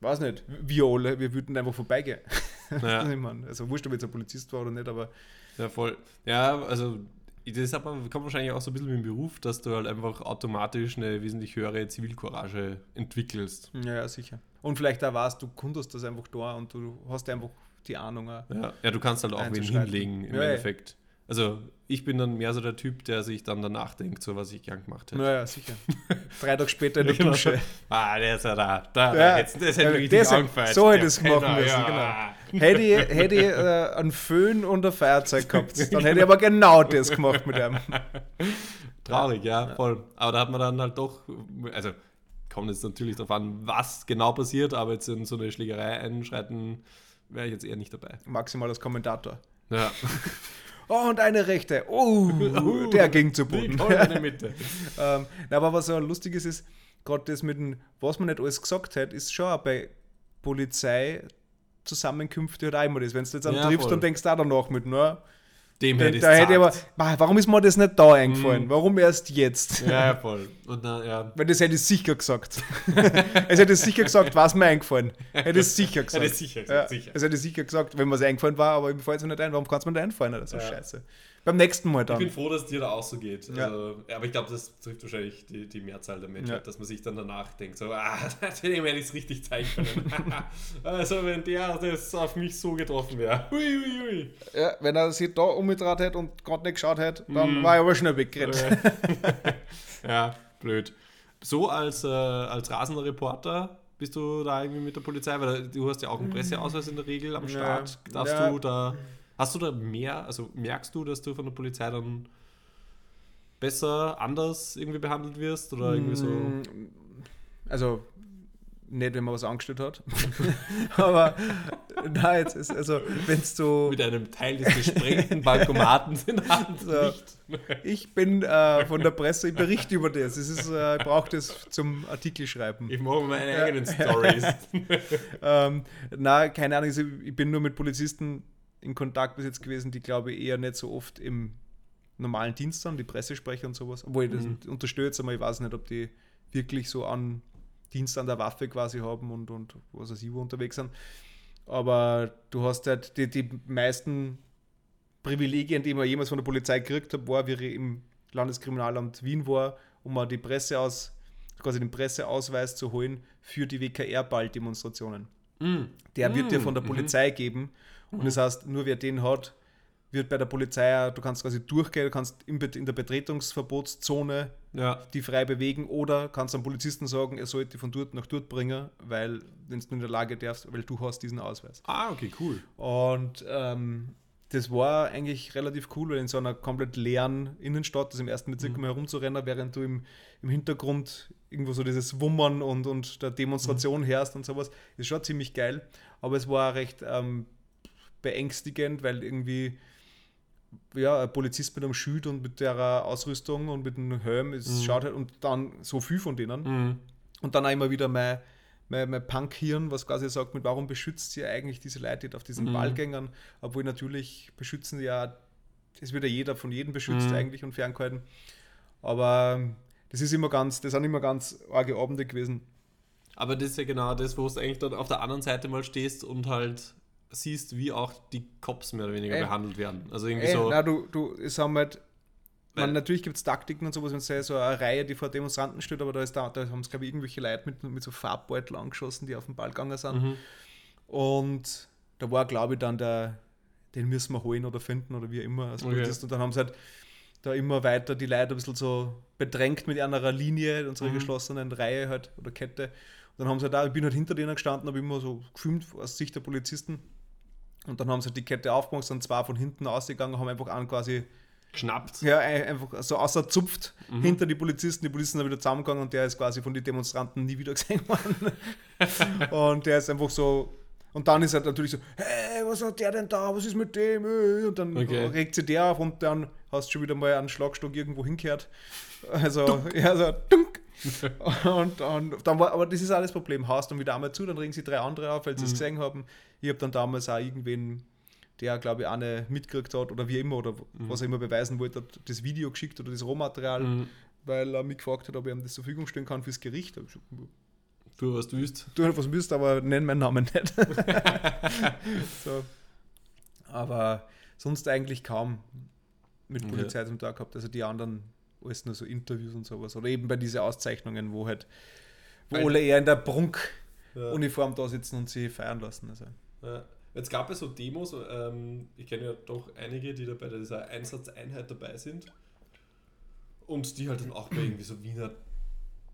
weiß nicht, wir alle, wir würden einfach vorbeigehen. [LAUGHS] Ja. ich meine, also wurscht, ob jetzt ein Polizist war oder nicht, aber Ja, voll. Ja, also das aber, kommt wahrscheinlich auch so ein bisschen mit dem Beruf, dass du halt einfach automatisch eine wesentlich höhere Zivilcourage entwickelst. ja, ja sicher. Und vielleicht auch weißt, du kundest das einfach da und du hast einfach die Ahnung. Ja, ja du kannst halt auch wen hinlegen im Ja. Endeffekt. Also ich bin dann mehr so der Typ, der sich dann danach denkt, so was ich gern gemacht hätte. Naja, sicher. Drei Tage später in der [LAUGHS] Genau. Dusche. Ah, der ist ja da. Da, Ja. jetzt, das hätte Ja, richtig das- angefeiert. so hätte ich es machen Penner, müssen, ja. Hätte ich, hätte ich äh, einen Föhn und ein Feuerzeug gehabt, [LAUGHS] dann hätte ich aber genau das gemacht mit einem. Traurig, ja, voll. Aber da hat man dann halt doch, also kommt jetzt natürlich darauf an, was genau passiert, aber jetzt in so eine Schlägerei einschreiten, wäre ich jetzt eher nicht dabei. Maximal als Kommentator. Ja. [LAUGHS] Oh, und eine Rechte. Oh, der [LAUGHS] ging zu Boden. die [LAUGHS] Mitte. ähm, na, aber was so lustig ist, ist, gerade das mit dem, was man nicht alles gesagt hat, ist schon auch bei Polizei Zusammenkünfte halt auch immer das. Wenn du jetzt an Ja, triffst voll. und denkst da danach mit, na, Dem da, hätte ich da hätte aber, gesagt. "Ma, warum ist mir das nicht da eingefallen? Warum erst jetzt? Ja, [LAUGHS] ja, voll. Und dann, ja. Weil das hätte ich sicher gesagt. [LAUGHS] es hätte ich sicher gesagt, was mir eingefallen. Hätte ich sicher gesagt. Hätte ich sicher ja, gesagt, sicher. Es hätte ich sicher gesagt, wenn mir es eingefallen war, aber mir fällt es mir nicht ein. Warum kann es mir nicht einfallen? Oder so Ja. scheiße. Beim nächsten Mal Ich bin dann. froh, dass es dir da auch so geht. Ja. Also, ja, aber ich glaube, das trifft wahrscheinlich die, die Mehrzahl der Menschheit, Ja. dass man sich dann danach denkt, so, ah, [LAUGHS] dem hätte ich es richtig zeigen können. [LAUGHS] also, wenn der das auf mich so getroffen wäre. Ja, wenn er sich da umgedreht hätte und gerade nicht geschaut hätte, dann Mhm. war er aber schnell weggerannt. [LAUGHS] ja, blöd. So als, äh, als rasender Reporter bist du da irgendwie mit der Polizei, weil du hast ja auch einen Presseausweis in der Regel am Ja. Start. Darfst Ja. du da, hast du da mehr, also merkst du, dass du von der Polizei dann besser, anders irgendwie behandelt wirst oder irgendwie so? Mm, Also, nicht, wenn man was angestellt hat. [LAUGHS] aber, nein, jetzt ist, also, wenn du. Mit einem Teil des gesprengten Bankomatens in der Hand. So. Ich bin äh, von der Presse, ich berichte über das. Es ist, äh, ich brauche das zum Artikel schreiben. Ich mache meine eigenen Stories. [LAUGHS] Ähm, na, keine Ahnung, also ich bin nur mit Polizisten in Kontakt bis jetzt gewesen, die glaube ich eher nicht so oft im normalen Dienst sind, die Pressesprecher und sowas. Obwohl ich das Mhm. unterstütze, aber ich weiß nicht, ob die wirklich so an Dienst an der Waffe quasi haben und, und was weiß ich, wo unterwegs sind. Aber du hast halt die, die meisten Privilegien, die man jemals von der Polizei gekriegt habe, war, wie ich im Landeskriminalamt Wien war, um mal die Presse aus, quasi den Presseausweis zu holen für die WKR-Ball-Demonstrationen. Mm. Der wird dir Mm, von der mhm. Polizei geben. Und das heißt, nur wer den hat, wird bei der Polizei, du kannst quasi durchgehen, du kannst in, der Betretungsverbotszone Ja. die frei bewegen oder kannst am Polizisten sagen, er sollte die von dort nach dort bringen, weil, wenn du in der Lage darfst, weil du hast diesen Ausweis. Ah, okay, cool. Und ähm, das war eigentlich relativ cool, weil in so einer komplett leeren Innenstadt, das im ersten Bezirk Mhm. mal herumzurennen, während du im, im Hintergrund irgendwo so dieses Wummern und, und der Demonstration hörst und sowas, ist schon ziemlich geil. Aber es war recht ähm, beängstigend, weil irgendwie ja, ein Polizist mit einem Schild und mit der Ausrüstung und mit einem Helm, es Mhm. schaut halt und dann so viel von denen. Mhm. Und dann auch immer wieder mein, mein, mein Punk-Hirn, was quasi sagt, mit warum beschützt ihr eigentlich diese Leute auf diesen Mhm. Wahlgängern, obwohl natürlich beschützen sie ja, es wird ja jeder von jedem beschützt Mhm. eigentlich und ferngehalten. Aber das ist immer ganz, das sind immer ganz arge Abende gewesen. Aber das ist ja genau das, wo du eigentlich dann auf der anderen Seite mal stehst und halt siehst, wie auch die Cops mehr oder weniger Ey. behandelt werden. Also irgendwie Ey, so. na, du, du, es haben halt, man, natürlich gibt es Taktiken und sowas, wenn es so eine Reihe, die vor Demonstranten steht, aber da, ist da, da haben es, glaube ich, irgendwelche Leute mit, mit so Farbbeutel angeschossen, die auf den Ball gegangen sind. Mhm. Und da war, glaube ich, dann der, den müssen wir holen oder finden oder wie immer. als Okay. Und dann haben sie halt da immer weiter die Leute ein bisschen so bedrängt mit einer Linie, unserer Mhm. geschlossenen Reihe halt oder Kette. Und dann haben sie halt da, ich bin halt hinter denen gestanden, habe immer so gefilmt aus Sicht der Polizisten. Und dann haben sie halt die Kette aufgemacht, sind zwei von hinten ausgegangen, haben einfach einen quasi Geschnappt. ja, ein- einfach so außerzupft Mhm. hinter die Polizisten. Die Polizisten sind wieder zusammengegangen und der ist quasi von den Demonstranten nie wieder [LAUGHS] gesehen worden. [LAUGHS] und der ist einfach so. Und dann ist er natürlich so, hey, was hat der denn da? Was ist mit dem? Und dann Okay. regt sich der auf und dann hast du schon wieder mal einen Schlagstock irgendwo hingekehrt. Also, ja, so, dunk. [LAUGHS] und, und dann war, aber das ist alles Problem. Haust dann wieder einmal zu, dann regen sie drei andere auf, weil sie es gesehen haben. Ich habe dann damals auch irgendwen, der glaube ich eine mitgekriegt hat oder wie immer oder was er immer beweisen wollte, hat das Video geschickt oder das Rohmaterial, Mhm. weil er mich gefragt hat, ob ich ihm das zur Verfügung stellen kann fürs Gericht. Gesagt, Du, was du willst. du halt, was du willst, aber nenn meinen Namen nicht. [LAUGHS] so. Aber sonst eigentlich kaum mit. Polizei zum Tag gehabt. Also die anderen alles nur so Interviews und sowas. Oder eben bei diesen Auszeichnungen, wo halt, wo Weil- alle eher in der Prunk Ja. Da sitzen und sie feiern lassen. Also. Ja. Jetzt gab es so Demos, ähm, ich kenne ja doch einige, die da bei dieser Einsatzeinheit dabei sind und die halt dann auch bei irgendwie so Wiener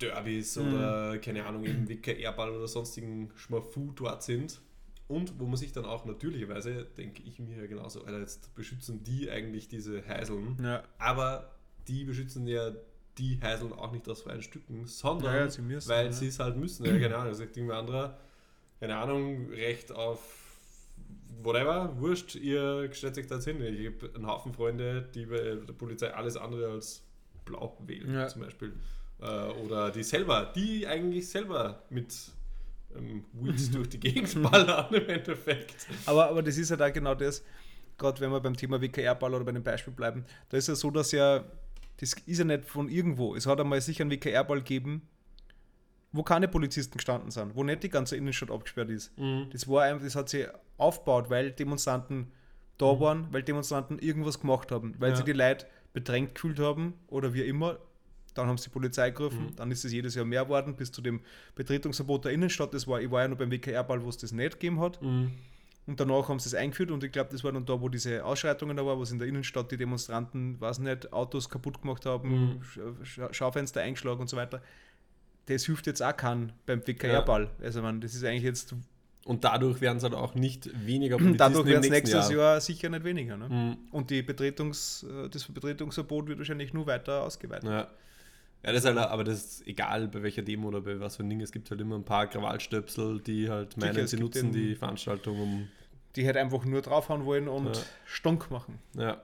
Derbys Mhm. oder keine Ahnung, eben WKR-Ball oder sonstigen Schmafu dort sind. Und wo man sich dann auch natürlicherweise, denke ich mir ja genauso, Alter, jetzt beschützen die eigentlich diese Heiseln. Ja. Aber die beschützen ja die Heiseln auch nicht aus freien Stücken, sondern Ja, sie müssen, weil ja. sie es halt müssen. Ja, [CLEARS THROAT] keine Ahnung, sagt irgendwer anderer, keine Ahnung, Recht auf whatever, wurscht, ihr stellt sich da jetzt hin. Ich habe einen Haufen Freunde, die bei der Polizei alles andere als blau wählen, Ja. zum Beispiel. Äh, oder die selber, die eigentlich selber mit ähm, Weeds [LAUGHS] durch die Gegend ballern im Endeffekt. Aber, aber das ist ja da genau das, gerade wenn wir beim Thema WKR-Ball oder bei dem Beispiel bleiben, da ist ja so, dass ja, das ist ja nicht von irgendwo. Es hat einmal sicher einen WKR-Ball gegeben, wo keine Polizisten gestanden sind, wo nicht die ganze Innenstadt abgesperrt ist. Das war einfach, das hat sich aufgebaut, weil Demonstranten da waren, weil Demonstranten irgendwas gemacht haben, weil Ja. sie die Leute bedrängt gefühlt haben oder wie immer. Dann haben sie die Polizei gerufen, dann ist es jedes Jahr mehr geworden, bis zu dem Betretungsverbot der Innenstadt. Das war, ich war ja noch beim WKR-Ball, wo es das nicht gegeben hat. Mhm. Und danach haben sie es eingeführt und ich glaube, das war dann da, wo diese Ausschreitungen da waren, wo sie in der Innenstadt die Demonstranten, weiß nicht, Autos kaputt gemacht haben, Sch Schaufenster eingeschlagen und so weiter. Das hilft jetzt auch keinen beim WKR-Ball. Also man, das ist eigentlich jetzt, Und dadurch werden es halt auch nicht weniger [CLEARS THROAT] Polizisten dadurch wird es nächstes Jahr. Jahr. sicher nicht weniger. Ne? Mhm. Und die Betretungs, äh, das Betretungsverbot wird wahrscheinlich nur weiter ausgeweitet. Ja. Ja, das ist halt, aber das ist egal bei welcher Demo oder bei was für ein Ding. Es gibt halt immer ein paar Krawallstöpsel, die halt meinen, es sie nutzen den- die Veranstaltung, um. Die halt einfach nur draufhauen wollen und Ja. stunk machen. Ja.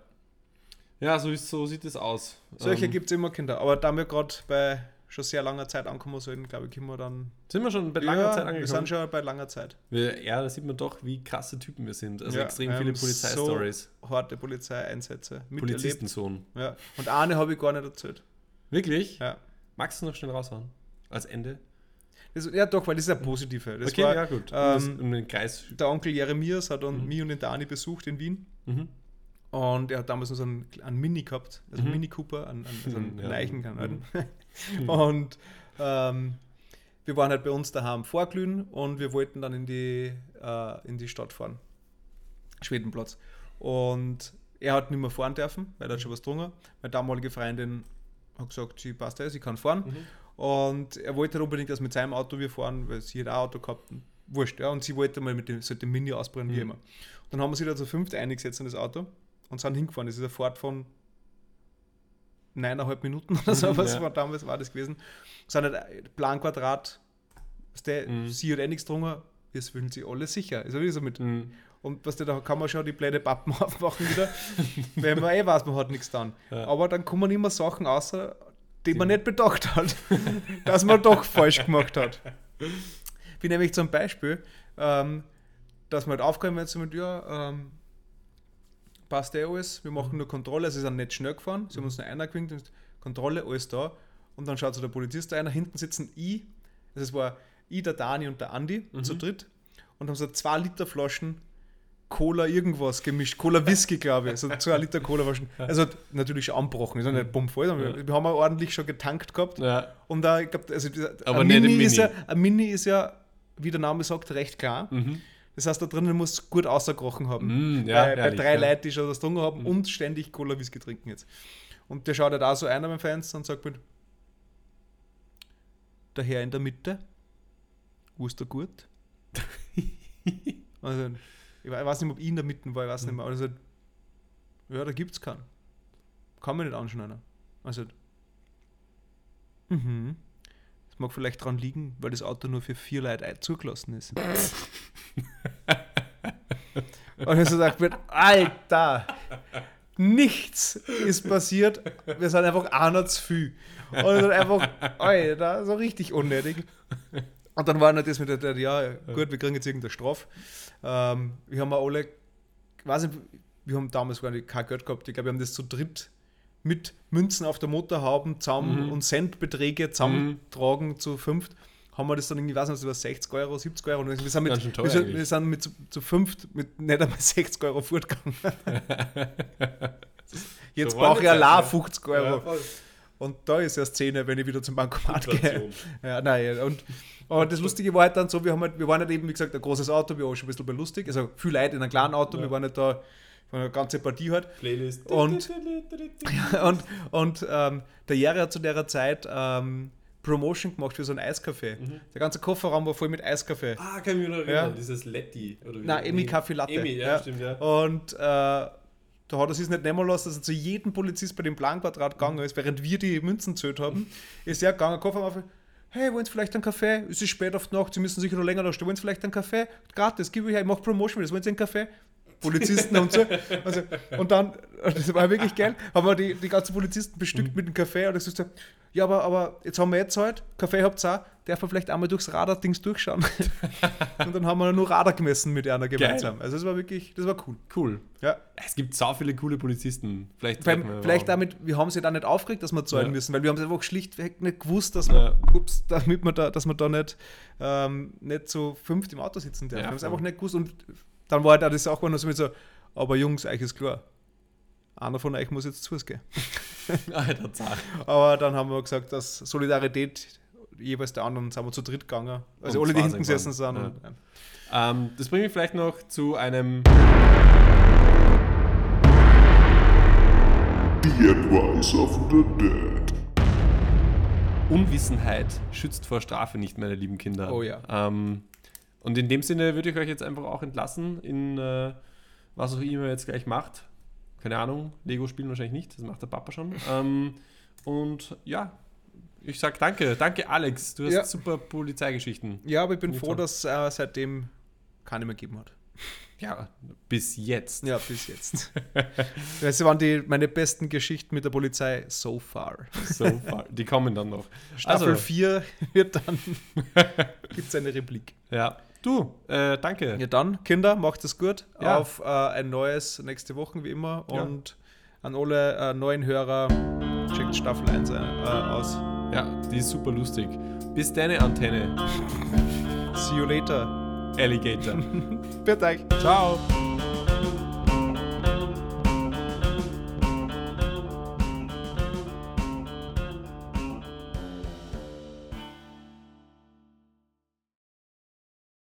Ja, so, ist, so sieht es aus. Solche Ähm, gibt es immer Kinder. Aber da wir gerade bei schon sehr langer Zeit ankommen sollten, glaube ich, können wir dann. Sind wir schon bei langer ja, Zeit Wir angekommen? sind schon bei langer Zeit. Wir, ja, da sieht man doch, wie krasse Typen wir sind. Also Ja, extrem wir viele Polizeistories. So harte Polizeieinsätze. Polizistensohn. Ja. Und eine habe ich gar nicht erzählt. Wirklich? Ja. Magst du noch schnell raushauen? Als Ende? Das, ja, doch, weil das ist ja positive. Das okay, war, ja, gut. Ähm, um den Kreis. Der Onkel Jeremias hat dann Mhm. mich und den Dani besucht in Wien. Mhm. Und er hat damals noch so einen, einen Mini gehabt, also einen Mhm. Mini Cooper, einen, also einen [LAUGHS] Ja. Leichen kann Mhm. [LAUGHS] Und ähm, wir waren halt bei uns daheim vorglühen und wir wollten dann in die, äh, in die Stadt fahren. Schwedenplatz. Und er hat nicht mehr fahren dürfen, weil er hat schon was getrunken. Meine damalige Freundin hat gesagt, sie passt ja, sie kann fahren. Mhm. Und er wollte halt unbedingt, dass mit seinem Auto wir fahren, weil sie hat auch ein Auto gehabt. Wurscht, ja. Und sie wollte mal mit dem, so dem Mini wie Mhm. immer. Und dann haben wir sie da zu fünft eingesetzt in das Auto und sind hingefahren. Das ist eine Fahrt von neuneinhalb Minuten oder so, Mhm, was ja. war damals war das gewesen. Sind halt Planquadrat, was der, Mhm. sie hat eh nichts getrunken, wir fühlen sich alle sicher. Also wie so mit, Mhm. Und was da kann man schon die blöde Pappen [LAUGHS] aufmachen wieder, wenn man eh weiß, man hat nichts getan. Ja. Aber dann kommen immer Sachen außer, die man nicht bedacht hat, [LAUGHS] dass man doch falsch gemacht hat. Wie nämlich zum Beispiel, ähm, dass man halt aufgekommen ist mit, ja, ähm, passt eh alles, wir machen nur Kontrolle, sie sind nicht schnell gefahren, sie haben uns nur einer gewinkt, Kontrolle, alles da. Und dann schaut so der Polizist einer, hinten sitzen ich, also es war ich, der Dani und der Andi, zu dritt, und haben so zwei Liter Flaschen Cola irgendwas gemischt, Cola Whisky, glaube ich, so [LAUGHS] zwei Liter Cola Flaschen. Also natürlich schon anbrochen, ist ja nicht bummvoll, wir, wir haben auch ordentlich schon getankt gehabt. Ja. Und da, ich glaube, also Aber ein im Mini, ist Mini. ja, ein Mini ist ja, wie der Name sagt, recht klar. Mhm. Das heißt, da drinnen muss es gut ausgekrochen haben. Mhm, ja, bei, bei ehrlich, drei ja. Leuten, die schon das getrunken haben und ständig Cola Whisky trinken jetzt. Und der schaut halt auch so einer beim Fenster und sagt mit, der Herr in der Mitte, wo ist der gut? [LAUGHS] also, ich weiß nicht, ob ich in der Mitte war, ich weiß nicht mehr. Also, ja, da gibt's keinen. Kann man nicht anschauen. Also, mhm. Das mag vielleicht daran liegen, weil das Auto nur für vier Leute zugelassen ist. [LAUGHS] Und ich so sagt wird, Alter, nichts ist passiert. Wir sind einfach einer zu viel. Und einfach, Alter, so richtig unnötig. Und dann war noch das mit der, der ja, gut, wir kriegen jetzt irgendeine Strafe. Ähm, wir haben alle, ich weiß nicht, wir haben damals gar nicht kein Geld gehabt. Ich glaube, wir haben das zu dritt mit Münzen auf der Motorhaube zusammen Mhm. und Centbeträge zusammentragen zu fünft. Haben wir das dann irgendwie, weiß nicht, über 60 Euro, 70 Euro. Und wir sind mit, wir sind, wir sind mit zu, zu fünft mit nicht einmal 60 Euro fortgegangen. [LAUGHS] Jetzt So brauche ich allein Zeiten, 50 Euro. Und da ist ja Szene, wenn ich wieder zum Bankomat gehe. [LAUGHS] Ja, nein, und, und das Lustige war halt dann so, wir, haben halt, wir waren halt eben, wie gesagt, ein großes Auto, wir waren schon ein bisschen belustigt, also viel Leute in einem kleinen Auto, Ja. wir waren nicht da, war eine ganze Partie halt. Playlist. Und- [LAUGHS] [LAUGHS] Und, und ähm, der Jere hat zu der Zeit ähm, Promotion gemacht für so einen Eiscafé. Der ganze Kofferraum war voll mit Eiskaffee. Ah, kann ich mich noch erinnern. Ja. Dieses Letty. Oder wie Nein, Emi Kaffee Latte. Emi, ja, stimmt, ja. Und äh, da hat er sich nicht nehmen lassen, dass er zu jedem Polizist bei dem Planquadrat gegangen ist, während wir die Münzen zählt haben. Ist er gegangen, Koffer auf, hey, wollen Sie vielleicht einen Kaffee? Es ist spät auf die Nacht, Sie müssen sicher noch länger da stehen. Wollen Sie vielleicht einen Kaffee? Gratis, gib ich her, ich mache Promotion, das wollen Sie einen Kaffee? Polizisten und so. Also, und dann, das war wirklich geil, haben wir die, die ganzen Polizisten bestückt mit dem Kaffee und ich so gesagt, ja, aber, aber jetzt haben wir jetzt halt, Kaffee habt ihr auch, darf man vielleicht einmal durchs Radar-Dings durchschauen. [LAUGHS] und dann haben wir nur Radar gemessen mit einer gemeinsam. Also das war wirklich, das war cool. Cool. Ja. Es gibt so viele coole Polizisten. Vielleicht, treffen wir allem, vielleicht damit, wir haben sie da nicht aufgeregt, dass wir zahlen Ja. müssen, weil wir haben es einfach schlichtweg nicht gewusst, dass wir, Ja. ups, damit wir da, dass wir da nicht, ähm, nicht so fünft im Auto sitzen dürfen. Ja, wir haben es einfach nicht gewusst und dann war halt auch das auch noch so mit so, aber Jungs, euch ist klar, einer von euch muss jetzt zu Fuß gehen. [LAUGHS] Alter, zart. Aber dann haben wir gesagt, dass Solidarität jeweils der anderen sind wir zu dritt gegangen. Also Und alle, die hinten gesessen sind. gegangen. Und, ja. Ähm, das bringt mich vielleicht noch zu einem. The Advice of the Dead. Unwissenheit schützt vor Strafe nicht, meine lieben Kinder. Oh ja. Ähm, und in dem Sinne würde ich euch jetzt einfach auch entlassen in äh, was auch immer ihr jetzt gleich macht. Keine Ahnung, Lego spielen wahrscheinlich nicht, das macht der Papa schon. [LAUGHS] Ähm, und ja, ich sag danke. Danke, Alex. Du hast Ja. super Polizeigeschichten. ja, aber ich bin Nicht froh, dass äh, seitdem keine mehr gegeben hat. Ja, bis jetzt. Ja, bis jetzt. [LAUGHS] das waren die, meine besten Geschichten mit der Polizei so far. So far. Die kommen dann noch. Staffel Also, 4 [LAUGHS] wird dann, gibt es eine Replik. ja. Du, äh, danke. Ja dann, Kinder, macht es gut. Ja. Auf äh, ein neues nächste Woche wie immer. Ja. Und an alle äh, neuen Hörer, checkt Staffel 1 ein, äh, aus. Ja, die ist super lustig. Bis deine Antenne, [LAUGHS] See you later. Alligator. Bitte. Ciao.